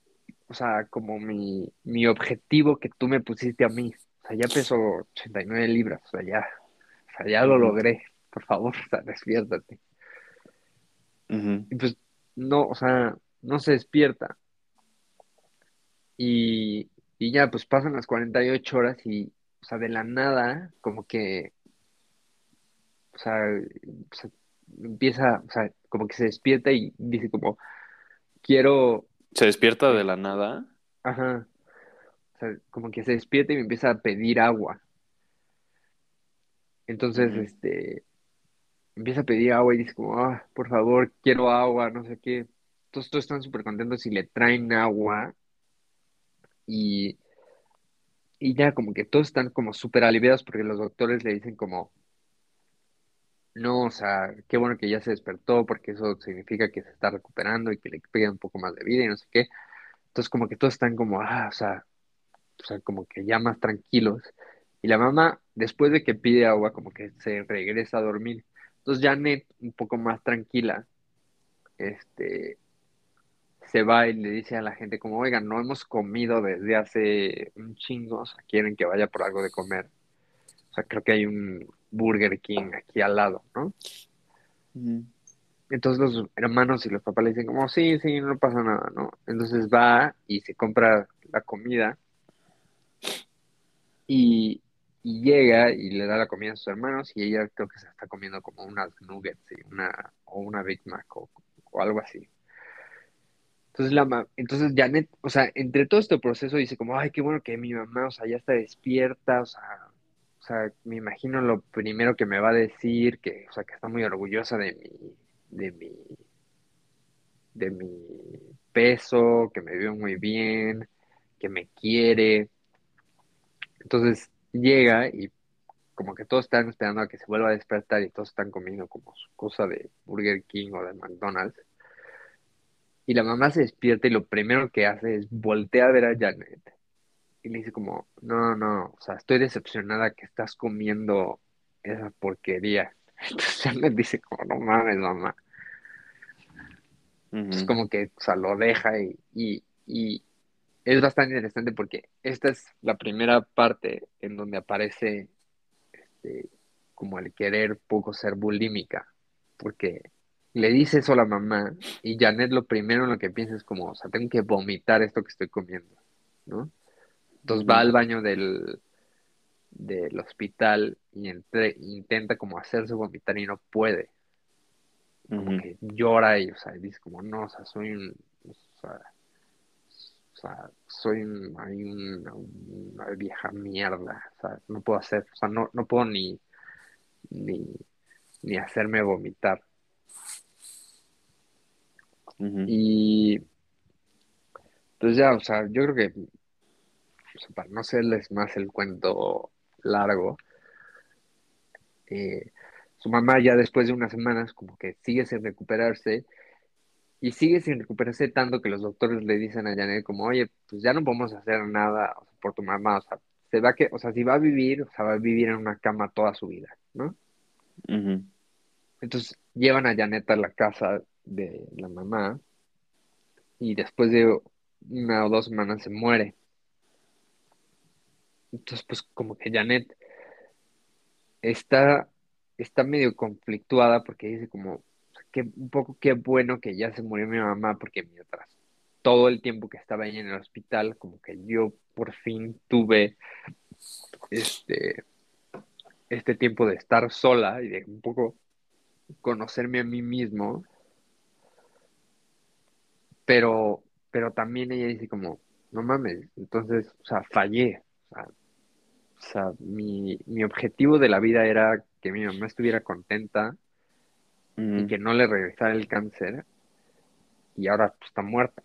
o sea, como mi, mi objetivo que tú me pusiste a mí. O sea, ya peso 89 libras, o sea, ya, o sea, ya lo logré. Por favor, o sea, despiértate. Y pues, no, o sea, no se despierta. Y, y ya, pues pasan las 48 horas y, o sea, de la nada, como que, o sea, o sea, empieza, o sea, como que se despierta y dice como, quiero, Se despierta de la nada. ajá, o sea, como que se despierta y me empieza a pedir agua. Entonces, este, empieza a pedir agua y dice como, ah, por favor, quiero agua, no sé qué. Entonces todos están súper contentos y le traen agua y, y ya como que todos están como súper aliviados porque los doctores le dicen como, no, o sea, qué bueno que ya se despertó porque eso significa que se está recuperando y que le queda un poco más de vida y no sé qué. Entonces como que todos están como, ah, o sea, o sea, como que ya más tranquilos. Y la mamá, después de que pide agua, como que se regresa a dormir. Entonces Janet, un poco más tranquila, este, se va y le dice a la gente como, oigan, no hemos comido desde hace un chingo, o sea, quieren que vaya por algo de comer. O sea, creo que hay un Burger King aquí al lado, ¿no? Entonces los hermanos y los papás le dicen como, sí, sí, no pasa nada, ¿no? Entonces va y se compra la comida y, y llega y le da la comida a sus hermanos y ella creo que se está comiendo como unas nuggets y una, o una Big Mac o, o algo así. Entonces, la entonces Janet, o sea, entre todo este proceso dice como, ay, qué bueno que mi mamá, o sea, ya está despierta, o sea, o sea, me imagino lo primero que me va a decir, que, o sea, que está muy orgullosa de mi, de mi, de mi peso, que me veo muy bien, que me quiere. Entonces llega y como que todos están esperando a que se vuelva a despertar y todos están comiendo como cosa de Burger King o de McDonald's. Y la mamá se despierta y lo primero que hace es voltear a ver a Janet y le dice como, no, no, o sea, estoy decepcionada que estás comiendo esa porquería. Entonces Janet dice como, no mames, mamá. Es como que, o sea, lo deja y, y, y es bastante interesante porque esta es la primera parte en donde aparece este, como el querer poco ser bulímica, porque le dice eso a la mamá y Janet lo primero en lo que piensa es como, o sea, tengo que vomitar esto que estoy comiendo, ¿no? Entonces va al baño del, del hospital y entre, intenta como hacerse vomitar y no puede. Como que llora y, o sea, dice como, no, o sea, soy un, o sea, o sea soy una, una, vieja mierda, o sea, no puedo hacer, o sea, no, no puedo ni, ni, ni hacerme vomitar. Y pues ya, o sea, yo creo que para no hacerles más el cuento largo, eh, su mamá ya después de unas semanas como que sigue sin recuperarse y sigue sin recuperarse tanto que los doctores le dicen a Janet como, oye, pues ya no podemos hacer nada por tu mamá, o sea, se va que, o sea, si va a vivir, o sea, va a vivir en una cama toda su vida, ¿no? Entonces llevan a Janet a la casa de la mamá y después de una o dos semanas se muere. Entonces, pues como que Janet está, está medio conflictuada porque dice como, que un poco qué bueno que ya se murió mi mamá porque mientras todo el tiempo que estaba ahí en el hospital, como que yo por fin tuve este, este tiempo de estar sola y de un poco conocerme a mí mismo pero, pero también ella dice como, no mames, entonces, o sea, fallé. O sea, mi, mi objetivo de la vida era que mi mamá estuviera contenta y que no le regresara el cáncer y ahora pues, está muerta.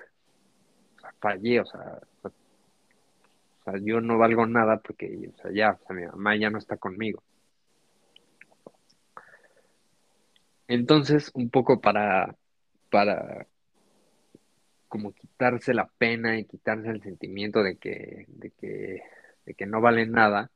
O sea, fallé, o sea, o sea, yo no valgo nada porque, o sea, ya, o sea, mi mamá ya no está conmigo. Entonces, un poco para, para como quitarse la pena y quitarse el sentimiento de que, de que, de que no vale nada,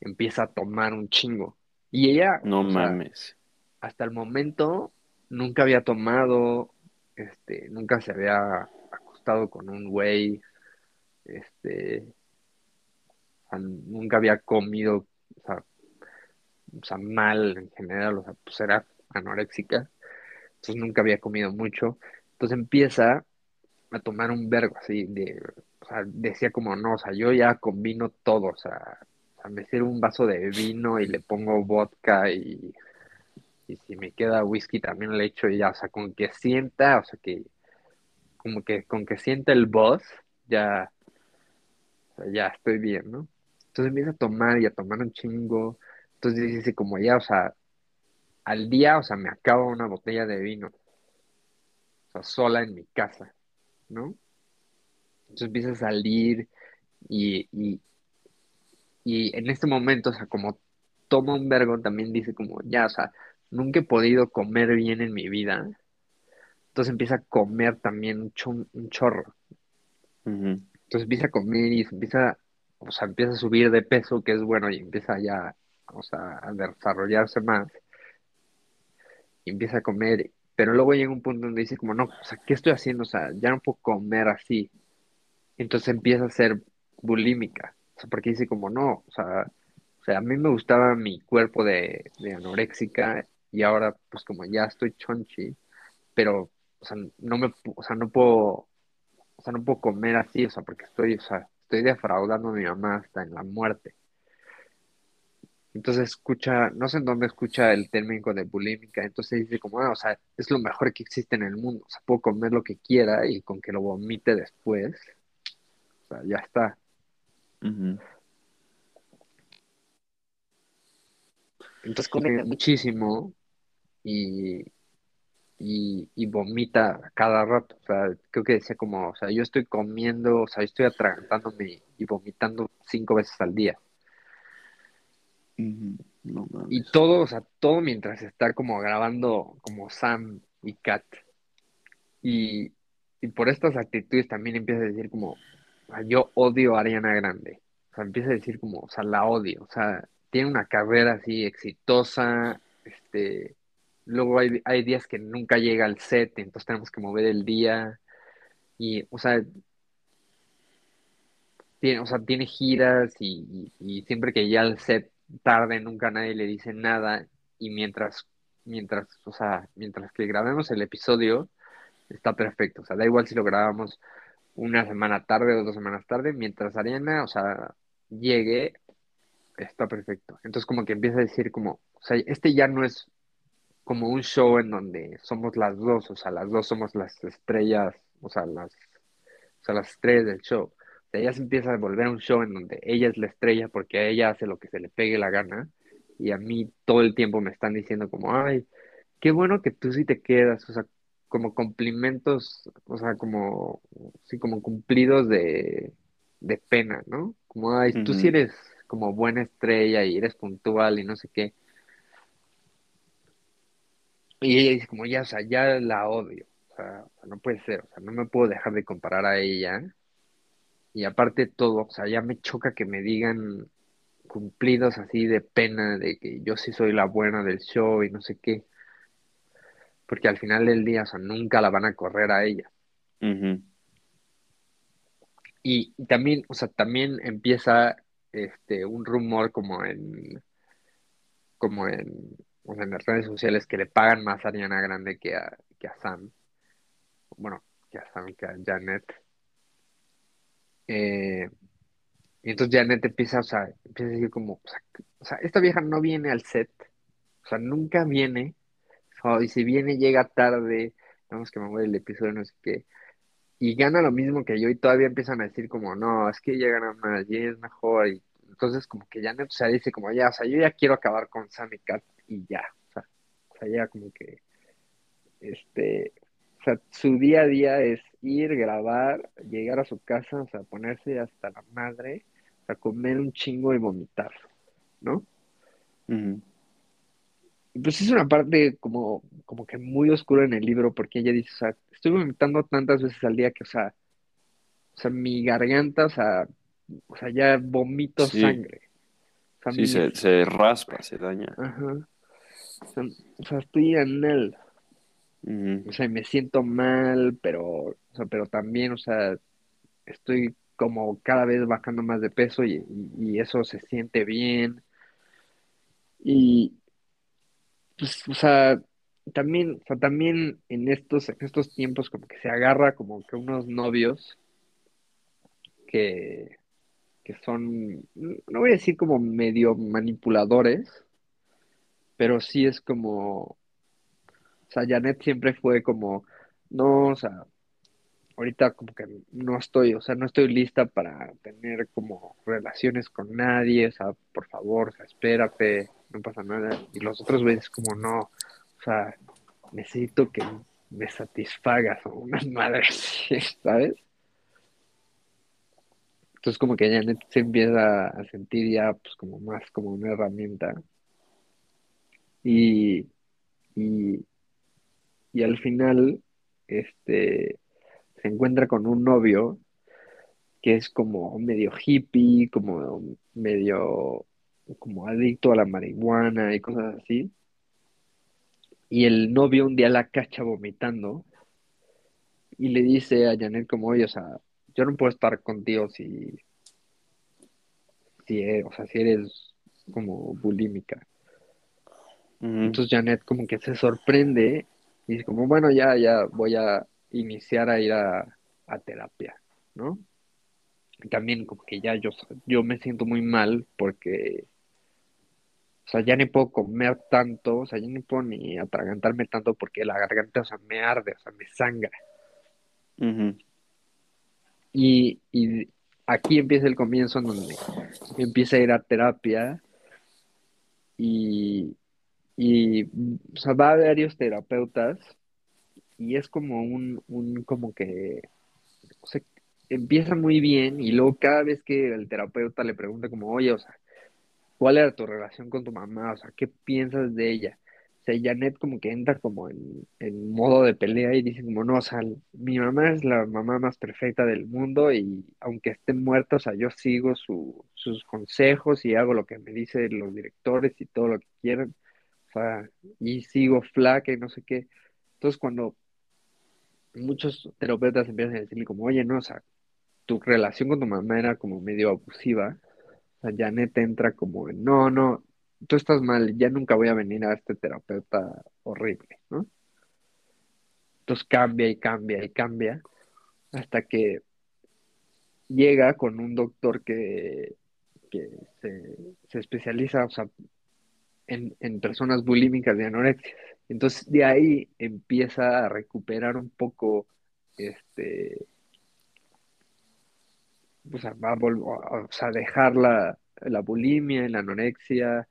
empieza a tomar un chingo. Y ella, no mames. hasta el momento nunca había tomado, este, nunca se había acostado con un güey, este, nunca había comido, o sea, o sea, mal en general, o sea, pues era anoréxica, entonces nunca había comido mucho. Entonces empieza a tomar un vergo así de, o sea, decía como no, o sea, yo ya combino todo, o sea, me sirvo un vaso de vino y le pongo vodka y, y si me queda whisky también le echo ya, o sea, con que sienta, o sea, que como que con que sienta el boss, ya, ya estoy bien, ¿no? Entonces empieza a tomar y a tomar un chingo, entonces dice como ya, o sea, al día, o sea, me acabo una botella de vino, sola en mi casa. ¿No? Entonces empieza a salir y, y, y en este momento, o sea, como toma un vergo, también dice como, ya, o sea, nunca he podido comer bien en mi vida. Entonces empieza a comer también un, un chorro. Entonces empieza a comer y empieza, o sea, empieza a subir de peso, que es bueno, y empieza ya, o sea, a desarrollarse más. Y empieza a comer pero luego llega un punto donde dice como, no, o sea, ¿qué estoy haciendo? O sea, ya no puedo comer así. Entonces empieza a ser bulímica. O sea, porque dice como, no, o sea, o sea, a mí me gustaba mi cuerpo de, de anoréxica y ahora pues como ya estoy chonchi, pero, o sea, no me, o sea, no puedo, o sea, no puedo comer así, o sea, porque estoy, o sea, estoy defraudando a mi mamá hasta en la muerte. Entonces escucha, no sé en dónde escucha el término de bulímica, entonces dice como, ah, o sea, es lo mejor que existe en el mundo, o sea, puedo comer lo que quiera y con que lo vomite después, o sea, ya está. Entonces come muchísimo y, y, y, vomita cada rato, o sea, creo que decía como, o sea, yo estoy comiendo, o sea, yo estoy atragantándome y vomitando cinco veces al día y todo, o sea, todo mientras está como grabando como Sam y Kat. Y, por estas actitudes también empieza a decir como, yo odio a Ariana Grande. O sea, empieza a decir como, o sea, la odio. O sea, tiene una carrera así exitosa, este, luego hay, hay días que nunca llega al set, entonces tenemos que mover el día. Y, o sea, tiene, o sea, tiene giras y, y siempre que ya al set tarde, nunca nadie le dice nada y mientras mientras, o sea, mientras que grabemos el episodio, está perfecto. O sea, da igual si lo grabamos una semana tarde o dos semanas tarde, mientras Ariana, o sea, llegue, está perfecto. Entonces como que empieza a decir como, o sea, este ya no es como un show en donde somos las dos, o sea, las dos somos las estrellas, o sea, las, o sea, las estrellas del show. Sea, ella se empieza a volver un show en donde ella es la estrella porque ella hace lo que se le pegue la gana y a mí todo el tiempo me están diciendo como, ay, qué bueno que tú sí te quedas, o sea, como cumplimentos, o sea, como, sí, como cumplidos de, de pena, ¿no? Como, ay, tú sí eres como buena estrella y eres puntual y no sé qué. Y ella dice como, ya, o sea, ya la odio, o sea, no puede ser, o sea, no me puedo dejar de comparar a ella. Y aparte de todo, o sea, ya me choca que me digan cumplidos así de pena, de que yo sí soy la buena del show y no sé qué. Porque al final del día, o sea, nunca la van a correr a ella. y, también, o sea, también empieza este un rumor como en como en, en las redes sociales que le pagan más a Ariana Grande que a, que a Sam. Bueno, que a Sam, que a Janet. Eh, y entonces Janet empieza, o sea, empieza a decir como, o sea, esta vieja no viene al set, o sea, nunca viene, y si viene llega tarde, vamos que me muere el episodio, no sé qué, y gana lo mismo que yo, y todavía empiezan a decir como, no, es que ella gana más, y es mejor, y entonces como que Janet, o dice como, ya, o sea, yo ya quiero acabar con Sammy Cat, y ya, o sea, o sea, ya como que, este, o sea, su día a día es ir, grabar, llegar a su casa, o sea, ponerse hasta la madre, a comer un chingo y vomitar, ¿no? Y pues es una parte como, como que muy oscura en el libro porque ella dice, o sea, estoy vomitando tantas veces al día que, o sea, o sea, mi garganta, o sea, o sea, ya vomito sangre. sí, se, raspa, se daña. Ajá. O sea, estoy en él. O sea, me siento mal, pero, o sea, pero también, o sea, estoy como cada vez bajando más de peso y, eso se siente bien. Y, pues, o sea, también, o sea, también en estos, en estos tiempos como que se agarra como que unos novios que, que son, no voy a decir como medio manipuladores, pero sí es como, o sea, Janet siempre fue como, no, o sea, ahorita como que no estoy, o sea, no estoy lista para tener como relaciones con nadie, o sea, por favor, o sea, espérate, no pasa nada. Y los otros ves como no, o sea, necesito que me satisfagas o unas madres, ¿sabes? Entonces como que ya se empieza a sentir ya pues como más como una herramienta. Y, y, y al final, este, se encuentra con un novio que es como medio hippie, como medio como adicto a la marihuana y cosas así. Y el novio un día la cacha vomitando y le dice a Janet como, oye, o sea, yo no puedo estar contigo si, si, e, o sea, si eres como bulímica. Entonces Janet como que se sorprende y como, bueno, ya, ya voy a iniciar a ir a, terapia, ¿no? También como que ya yo, yo me siento muy mal porque, o sea, ya ni puedo comer tanto, o sea, ya ni puedo ni atragantarme tanto porque la garganta, o sea, me arde, o sea, me sangra. y, y aquí empieza el comienzo en donde empieza a ir a terapia y, y o sea, va a varios terapeutas y es como un, un como que, o sea, empieza muy bien y luego cada vez que el terapeuta le pregunta como, oye, o sea, ¿cuál era tu relación con tu mamá? O sea, ¿qué piensas de ella? O sea, Janet como que entra como en, en modo de pelea y dice como, no, o sea, mi mamá es la mamá más perfecta del mundo y aunque esté muerta, o sea, yo sigo su, sus consejos y hago lo que me dicen los directores y todo lo que quieran, y sigo flaca y no sé qué. Entonces, cuando muchos terapeutas empiezan a decirle como, oye, no, o sea, tu relación con tu mamá era como medio abusiva. O sea, Janet entra como, no, no, tú estás mal, ya nunca voy a venir a este terapeuta horrible, ¿no? Entonces cambia y cambia y cambia hasta que llega con un doctor que, que se, se especializa, o sea, en, en personas bulímicas de anorexia. Entonces de ahí empieza a recuperar un poco, este, o sea, a, dejar la, la bulimia la anorexia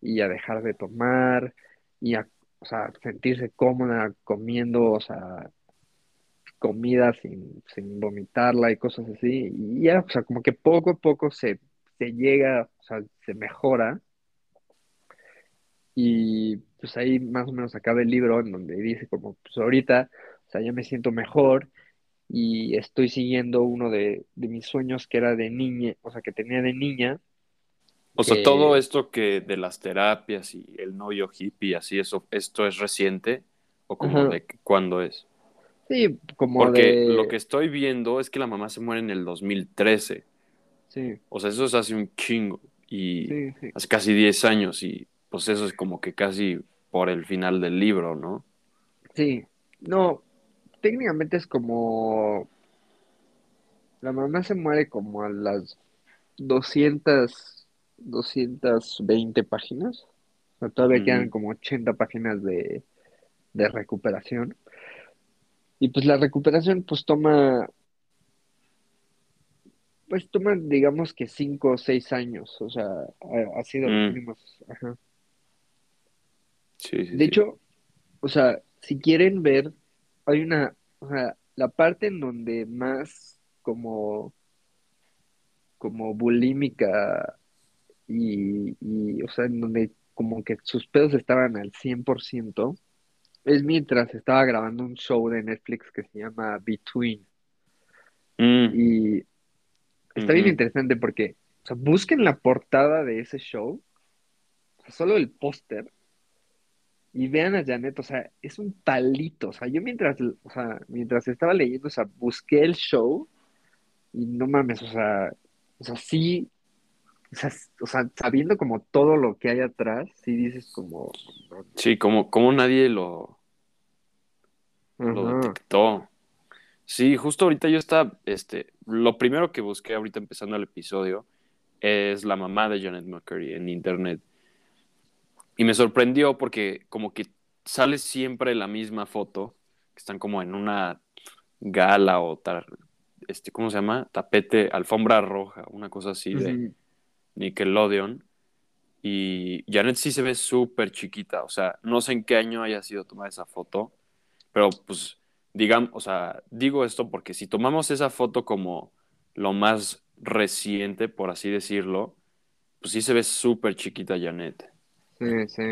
y a dejar de tomar y a, o sea, sentirse cómoda comiendo, o sea, comida sin, sin vomitarla y cosas así. Y ya, o sea, como que poco a poco se, se llega, o sea, se mejora y pues ahí más o menos acaba el libro en donde dice como, pues ahorita, o sea, ya me siento mejor y estoy siguiendo uno de, de mis sueños que era de niña, o sea, que tenía de niña, O sea, todo esto que de las terapias y el novio hippie, así eso, ¿esto es reciente? ¿O como ajá, de cuándo es? sí, como Porque lo que estoy viendo es que la mamá se muere en el 2013. sí, O sea, eso es hace un chingo. Y sí, sí, hace casi 10 años. Y pues eso es como que casi por el final del libro, ¿no? sí, no, técnicamente es como, la mamá se muere como a las doscientas doscientas veinte páginas, o sea, todavía quedan como 80 páginas de, de recuperación. Y pues la recuperación pues toma, pues toma digamos que 5 o 6 años, o sea, ha, ha sido los Mm, últimos, ajá. Sí, sí, De hecho, o sea, si quieren ver, hay una, o sea, la parte en donde más como, como bulímica y, y, o sea, en donde como que sus pedos estaban al 100%, es mientras estaba grabando un show de Netflix que se llama Between. Mm, Y está bien interesante porque, o sea, busquen la portada de ese show, o sea, solo el póster, y vean a Janet, o sea, es un palito. O sea, yo mientras, o sea, mientras estaba leyendo, o sea, busqué el show y no mames, o sea, o sea, sí, o sea, s- o sea, sabiendo como todo lo que hay atrás, sí dices como, Sí, como, como nadie lo, lo detectó. Sí, justo ahorita yo estaba, este, lo primero que busqué ahorita empezando el episodio es la mamá de Janet McCurry en internet. Y me sorprendió porque como que sale siempre la misma foto, que están como en una gala o tar- este, ¿cómo se llama? Tapete, alfombra roja, una cosa así de Nickelodeon. Y Janet sí se ve súper chiquita, o sea, no sé en qué año haya sido tomada esa foto, pero pues digamos, o sea, digo esto porque si tomamos esa foto como lo más reciente, por así decirlo, pues sí se ve súper chiquita Janet. Sí, sí.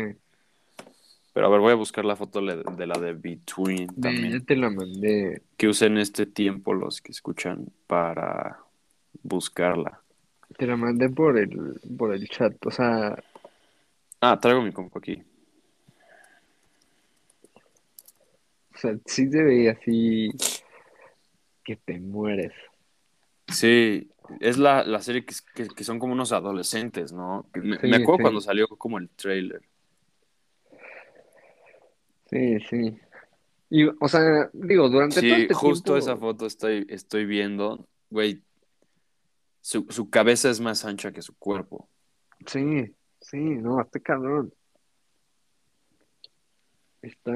Pero a ver, voy a buscar la foto de, la de Between Ve, ya también. te la mandé. Que usen este tiempo los que escuchan para buscarla. Te la mandé por el, por el chat. O sea, Ah, traigo mi compu aquí. o sea, sí se ve así que te mueres. Sí, es la, la serie que, que- que son como unos adolescentes, ¿no? Me, Sí, acuerdo cuando salió como el trailer. sí, sí. Y, o sea, digo, durante todo Sí, este justo esa foto estoy, estoy viendo. Güey, su, su cabeza es más ancha que su cuerpo. sí, sí, no, está cabrón. Está,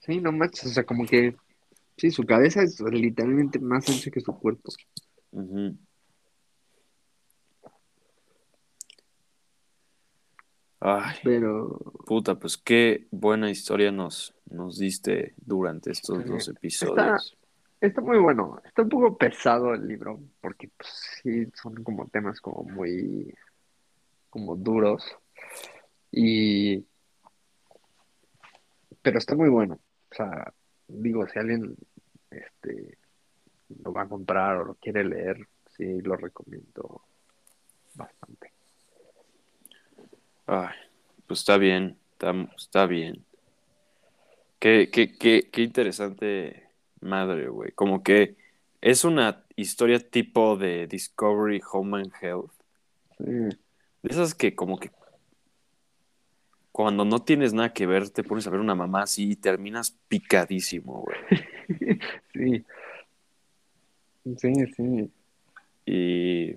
sí, no manches, o sea, como que, sí, su cabeza es literalmente más ancha que su cuerpo. Ay, Pero, puta, pues qué buena historia nos, nos diste durante estos sí, dos está, episodios. está muy bueno. Está un poco pesado el libro, porque, pues, sí, son como temas como muy, como duros. Y, pero está muy bueno. O sea, digo, si alguien, este, lo va a comprar o lo quiere leer, sí, lo recomiendo bastante. Ay, pues está bien, está, está bien. Qué, qué, qué, qué interesante madre, güey. Como que es una historia tipo de Discovery Home and Health, Sí, De esas que como que cuando no tienes nada que ver, te pones a ver una mamá así y terminas picadísimo, güey. sí. Sí, sí. Y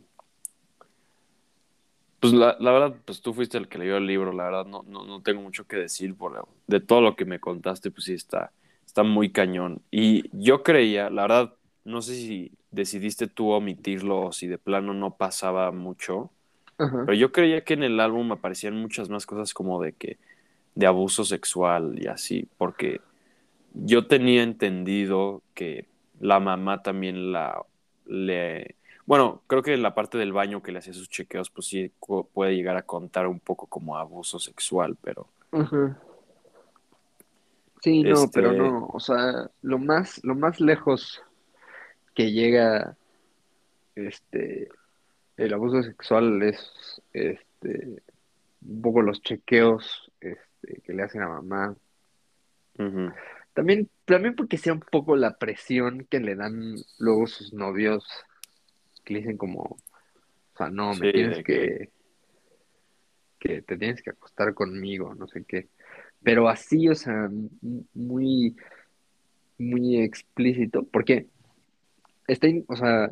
pues la, la, verdad, pues tú fuiste el que leyó el libro, la verdad no, no, no tengo mucho que decir por de todo lo que me contaste, pues sí está, está muy cañón. Y yo creía, la verdad, no sé si decidiste tú omitirlo o si de plano no pasaba mucho, pero yo creía que en el álbum aparecían muchas más cosas como de que, de abuso sexual y así, porque yo tenía entendido que la mamá también la, le, bueno, creo que la parte del baño que le hacía sus chequeos, pues sí puede llegar a contar un poco como abuso sexual, pero. Sí, no, este pero no. O sea, lo más, lo más lejos que llega este el abuso sexual es este un poco los chequeos este, que le hacen a mamá. También, también porque sea un poco la presión que le dan luego sus novios que le dicen como, o sea, no, me tienes que, que te tienes que acostar conmigo, no sé qué. Pero así, o sea, muy, muy explícito, porque está, o sea,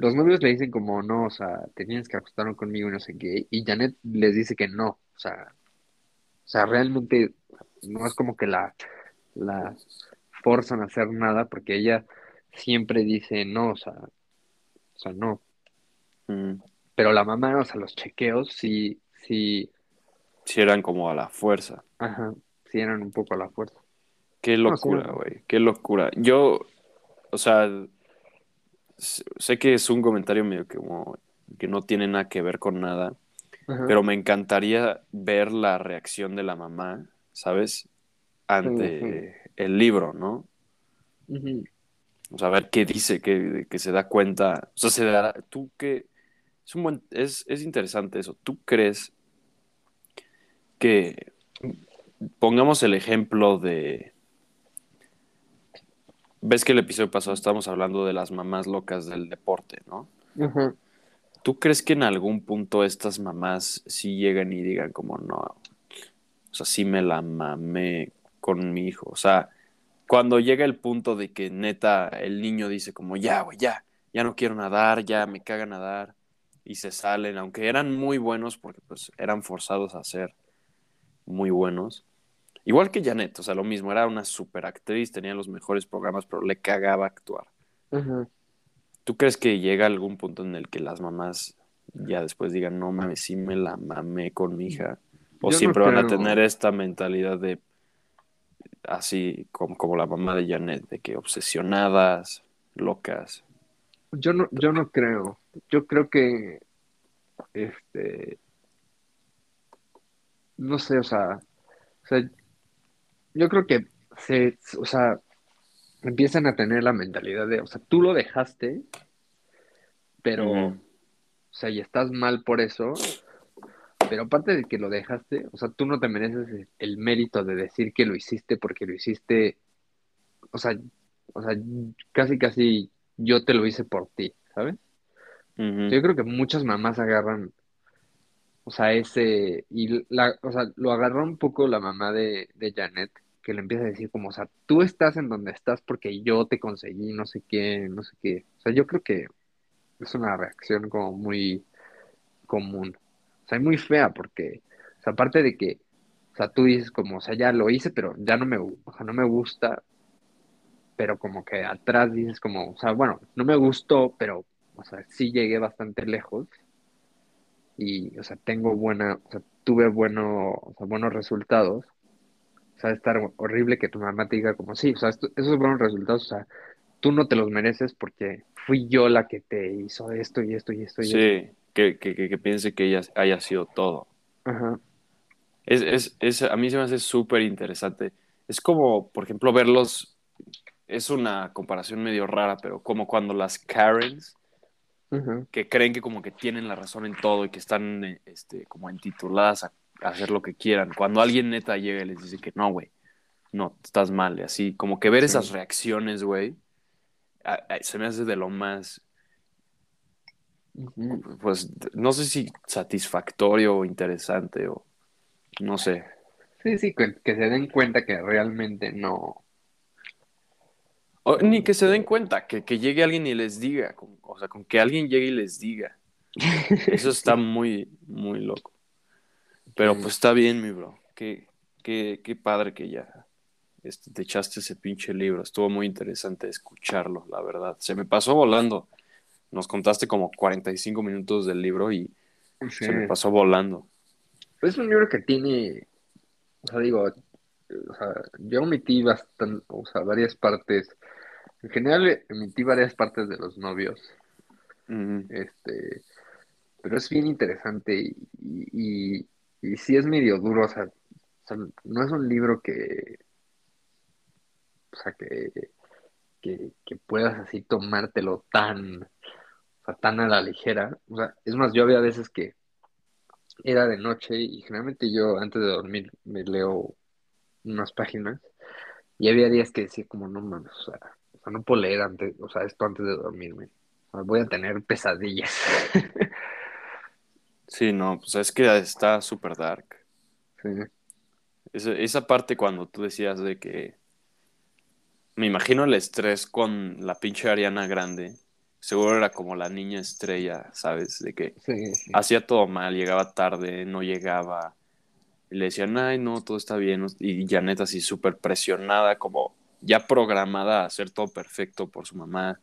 los novios le dicen como, no, o sea, te tienes que acostar conmigo y no sé qué, y Janet les dice que no, o sea, o sea, realmente no es como que la, la forzan a hacer nada, porque ella siempre dice no, o sea, o sea, no. Mm. Pero la mamá, o sea, los chequeos sí, sí. Sí eran como a la fuerza. Ajá, sí eran un poco a la fuerza. Qué locura, güey, qué locura. Yo, o sea, sé que es un comentario medio que, como, que no tiene nada que ver con nada, pero me encantaría ver la reacción de la mamá, ¿sabes? Ante el libro, ¿no? O sea, a ver qué dice, que, se da cuenta. O sea, se da, tú qué es un buen, es, es interesante eso. ¿Tú crees que pongamos el ejemplo de ves que el episodio pasado estábamos hablando de las mamás locas del deporte, ¿no? ¿Tú crees que en algún punto estas mamás sí llegan y digan como no, o sea, sí me la mamé con mi hijo? O sea, cuando llega el punto de que neta el niño dice como, ya, güey, ya, ya no quiero nadar, ya me caga nadar, y se salen, aunque eran muy buenos porque pues eran forzados a ser muy buenos. Igual que Janet, o sea, lo mismo, era una super actriz, tenía los mejores programas, pero le cagaba actuar. ¿Tú crees que llega algún punto en el que las mamás ya después digan, no mames, sí me la mamé con mi hija? O siempre van a tener esta mentalidad de, así como, como la mamá de Janet, de que obsesionadas, locas. Yo no, yo no creo. Yo creo que este no sé, o sea, o sea, yo creo que se, o sea, empiezan a tener la mentalidad de, o sea, tú lo dejaste, pero, o sea, y estás mal por eso, pero aparte de que lo dejaste, o sea, tú no te mereces el mérito de decir que lo hiciste porque lo hiciste, o sea, o sea, casi casi yo te lo hice por ti, ¿sabes? Yo creo que muchas mamás agarran, o sea, ese, y la, o sea, lo agarró un poco la mamá de, de Janet, que le empieza a decir como, o sea, tú estás en donde estás porque yo te conseguí, no sé qué, no sé qué. O sea, yo creo que es una reacción como muy común sea, es muy fea porque, o sea, aparte de que, o sea, tú dices como, o sea, ya lo hice, pero ya no me, o sea, no me gusta, pero como que atrás dices como, o sea, bueno, no me gustó, pero, o sea, sí llegué bastante lejos y, o sea, tengo buena, o sea, tuve bueno, o sea, buenos resultados. O sea, estar horrible que tu mamá te diga como, sí, o sea, esos buenos resultados, o sea, tú no te los mereces porque fui yo la que te hizo esto y esto y esto y sí que, que, piense que ella haya sido todo. Es, es, es, a mí se me hace súper interesante. Es como, por ejemplo, verlos, es una comparación medio rara, pero como cuando las Karens, que creen que como que tienen la razón en todo y que están este, como intituladas a, hacer lo que quieran. Cuando alguien neta llega y les dice que no, güey, no, estás mal, y así, como que ver esas reacciones, güey, se me hace de lo más pues no sé si satisfactorio o interesante o no sé. Sí, sí, que, que se den cuenta que realmente no. O ni que se den cuenta, que, que llegue alguien y les diga, con- o sea, con que alguien llegue y les diga. Eso está muy, muy loco. Pero pues está bien, mi bro. Qué, qué, qué padre que ya este, te echaste ese pinche libro. Estuvo muy interesante escucharlo, la verdad. Se me pasó volando. Nos contaste como 45 minutos del libro y Sí. se me pasó volando. Es un libro que tiene, o sea, digo, o sea, yo omití bastante, o sea, varias partes. En general, emití varias partes de los novios. Este, pero es bien interesante y, y, y, y sí es medio duro, o sea, o sea, no es un libro que, o sea, que, que, que puedas así tomártelo tan, o sea, tan a la ligera. O sea, es más, yo había veces que era de noche y generalmente yo antes de dormir me leo unas páginas y había días que decía como, no mames, o sea, o sea, no puedo leer antes, o sea, esto antes de dormirme. O sea, voy a tener pesadillas. Sí, no, pues es que está súper dark. Sí. Esa, esa parte cuando tú decías de que me imagino el estrés con la pinche Ariana Grande, seguro era como la niña estrella, ¿sabes? De que Sí, sí. hacía todo mal, llegaba tarde, no llegaba, y le decían, ay, no, todo está bien, y Janet así súper presionada, como ya programada a hacer todo perfecto por su mamá,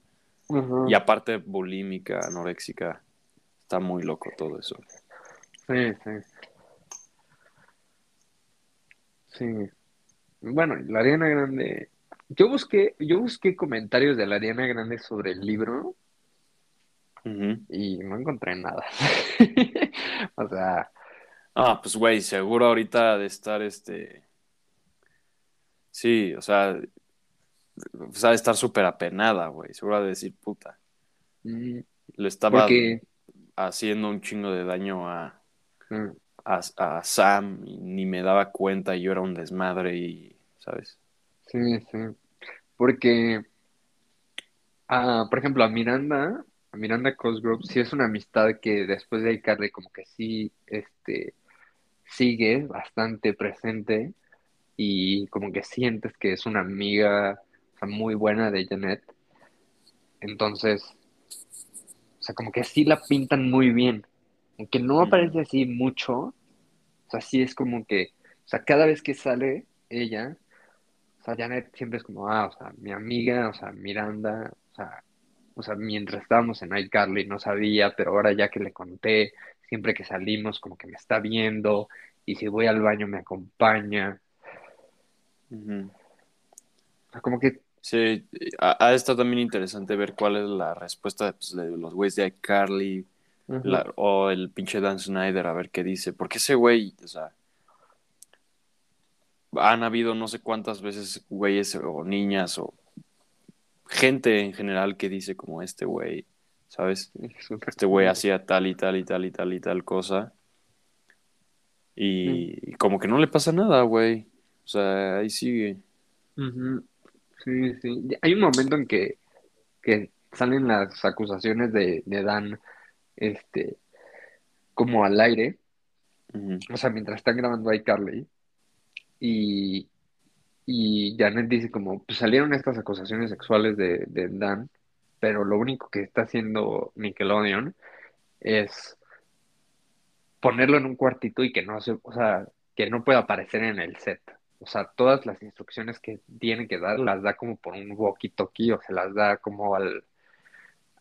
y aparte bulímica, anoréxica, está muy loco todo eso. Sí, sí. Sí. Bueno, la Ariana Grande. Yo busqué, yo busqué comentarios de la Ariana Grande sobre el libro y no encontré nada. O sea, Ah, pues güey, seguro ahorita de estar este. Sí, o sea, sea, de estar súper apenada, güey. Seguro de decir, puta. mm, Le estaba porque haciendo un chingo de daño a, mm, a, a Sam y ni me daba cuenta y yo era un desmadre y, ¿sabes? sí, sí. Porque, ah, por ejemplo, a Miranda, a Miranda Cosgrove, sí es una amistad que después de iCarly como que sí, este, sigue bastante presente y como que sientes que es una amiga, o sea, muy buena de Janet. Entonces, o sea, como que sí la pintan muy bien. Aunque no aparece así mucho, o sea, sí es como que, o sea, cada vez que sale ella, o sea, Janet siempre es como, ah, o sea, mi amiga, o sea, Miranda, o sea, o sea, mientras estábamos en iCarly no sabía, pero ahora ya que le conté, siempre que salimos como que me está viendo y si voy al baño me acompaña. O sea, como que, Sí, ha, ha estado también interesante ver cuál es la respuesta pues, de los güeyes de iCarly la- o el pinche Dan Snyder, a ver qué dice. Porque ese güey, o sea, han habido no sé cuántas veces güeyes o niñas o gente en general que dice como este güey, ¿sabes? Este güey hacía tal y tal y tal y tal y tal cosa. Y, y como que no le pasa nada, güey. O sea, ahí sigue. Ujú. Sí, sí. Hay un momento en que, que salen las acusaciones de, de Dan, este, como al aire, o sea, mientras están grabando iCarly, y, y Janet dice como, pues salieron estas acusaciones sexuales de, de Dan, pero lo único que está haciendo Nickelodeon es ponerlo en un cuartito y que no se, o sea, que no pueda aparecer en el set. O sea, todas las instrucciones que tiene que dar las da como por un walkie-talkie o se las da como al,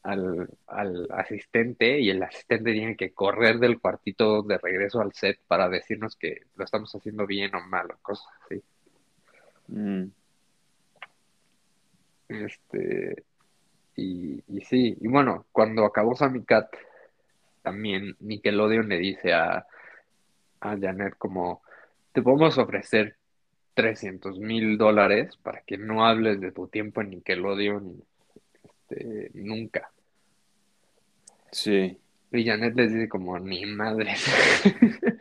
al, al asistente y el asistente tiene que correr del cuartito de regreso al set para decirnos que lo estamos haciendo bien o mal o cosas así. Mm. Este, y, y sí, y bueno, cuando acabó Sammy Cat, también Nickelodeon le dice a, a Janet como, te podemos ofrecer 300 mil dólares para que no hables de tu tiempo en Nickelodeon este, nunca. Sí. Y Janet les dice como, ni madres.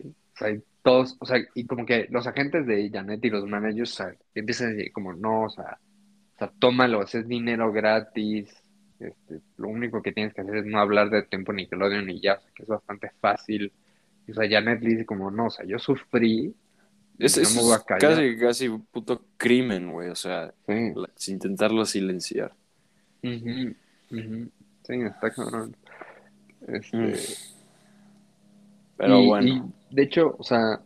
O sea, y todos, o sea, y como que los agentes de Janet y los managers, o sea, empiezan a decir como, no, o sea, o sea, tómalo, es dinero gratis, Este, lo único que tienes que hacer es no hablar de tiempo Nickelodeon y ya, que es bastante fácil. O sea, Janet le dice como, no, o sea, yo sufrí, Es, es casi, casi un puto crimen, güey. O sea, Sí. la- intentarlo silenciar. Ujú, ujú. Sí, está cabrón. Este, Mm. Pero y- bueno. y, de hecho, o sea,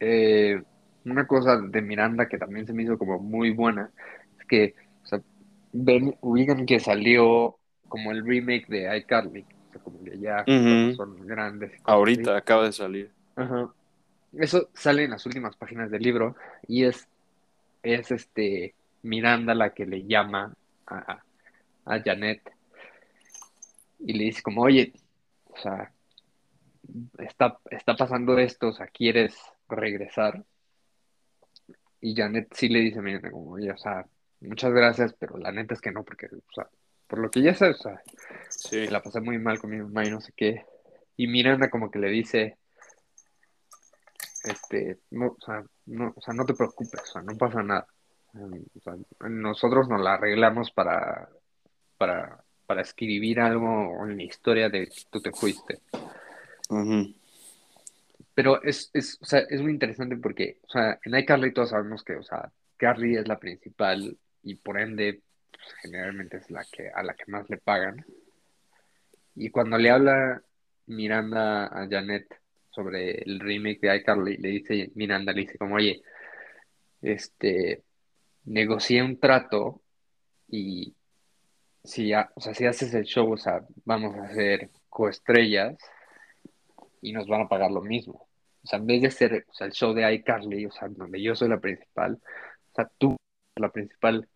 eh, una cosa de Miranda que también se me hizo como muy buena es que, o sea, ven, ubican que salió como el remake de iCarly, o sea, como que ya Ujú. son grandes. Ahorita así. acaba de salir. Ajá. Eso sale en las últimas páginas del libro y es, es este Miranda la que le llama a, a Janet y le dice como, oye, o sea, está, está pasando esto, o sea, ¿quieres regresar? Y Janet sí le dice, mira, como, oye, o sea, muchas gracias, pero la neta es que no, porque, o sea, por lo que ya sabes, o sea, Sí. la pasé muy mal con mi mamá y no sé qué. Y Miranda como que le dice, este, no, o sea, no, o sea, no te preocupes, o sea, no pasa nada. O sea, nosotros nos la arreglamos para, para, para escribir algo en la historia de tú te fuiste. Ujú. Pero es, es, o sea, es muy interesante porque, o sea, en iCarly todos sabemos que, o sea, Carly es la principal y por ende, pues, generalmente es la que, a la que más le pagan. Y cuando le habla Miranda a Janet sobre el remake de iCarly, le dice, Miranda le dice como, oye, este, negocié un trato y si, ha- o sea, si haces el show, o sea, vamos a hacer coestrellas y nos van a pagar lo mismo. O sea, en vez de ser, o sea, el show de iCarly, o sea, donde yo soy la principal, o sea, tú la principal,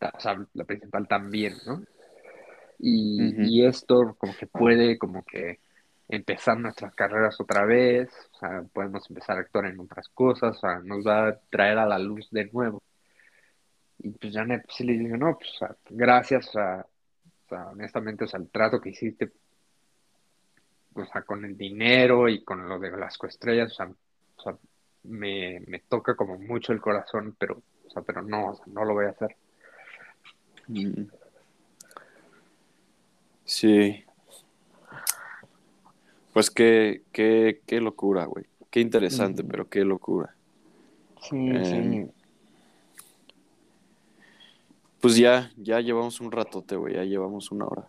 o sea, la principal también, ¿no? Y, y esto como que puede como que empezar nuestras carreras otra vez, o sea, podemos empezar a actuar en otras cosas, o sea, nos va a traer a la luz de nuevo. Y pues pues, sí le dice, no, pues gracias, o sea, o sea, honestamente, o sea, el trato que hiciste, o sea, con el dinero y con lo de las coestrellas, o sea, me, me toca como mucho el corazón, pero, o sea, pero no, o sea, no lo voy a hacer. Mm. Sí. Pues qué, qué, qué locura, güey. Qué interesante, pero qué locura. Sí, Em, Pues ya, ya llevamos un ratote, güey. Ya llevamos una hora.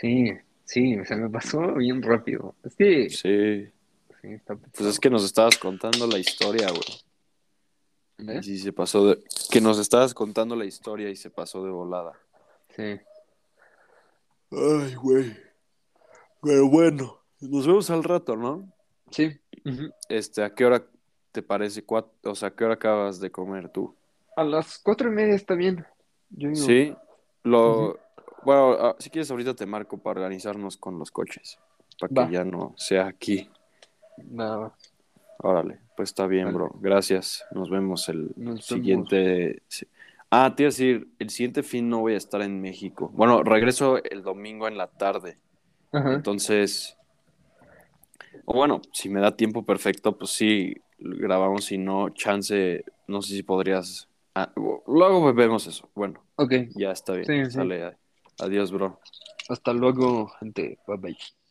sí, sí, se me pasó bien rápido. Es que, Sí. sí, está Pues es que nos estabas contando la historia, güey. ¿Eh? Y sí se pasó de... Que nos estabas contando la historia y se pasó de volada. Sí. Ay, güey. Pero bueno, nos vemos al rato, ¿no? Sí. Este, ¿a qué hora te parece? O sea, ¿a qué hora acabas de comer tú? A las cuatro y media está bien. Yo digo, Sí. Lo... Bueno, ah, si quieres ahorita te marco para organizarnos con los coches. Para Va. que ya no sea aquí. nada. Órale, pues está bien, Vale. bro. Gracias. Nos vemos el Nos siguiente. Ah, te iba a decir, el siguiente fin no voy a estar en México. Bueno, regreso el domingo en la tarde. Ajá. Entonces, o bueno, si me da tiempo perfecto, pues sí, grabamos. Si no, chance, no sé si podrías. ah, luego vemos eso. Bueno, Ok. ya está bien. Sí, sí. Sale. Adiós, bro. Hasta luego, gente. Bye bye.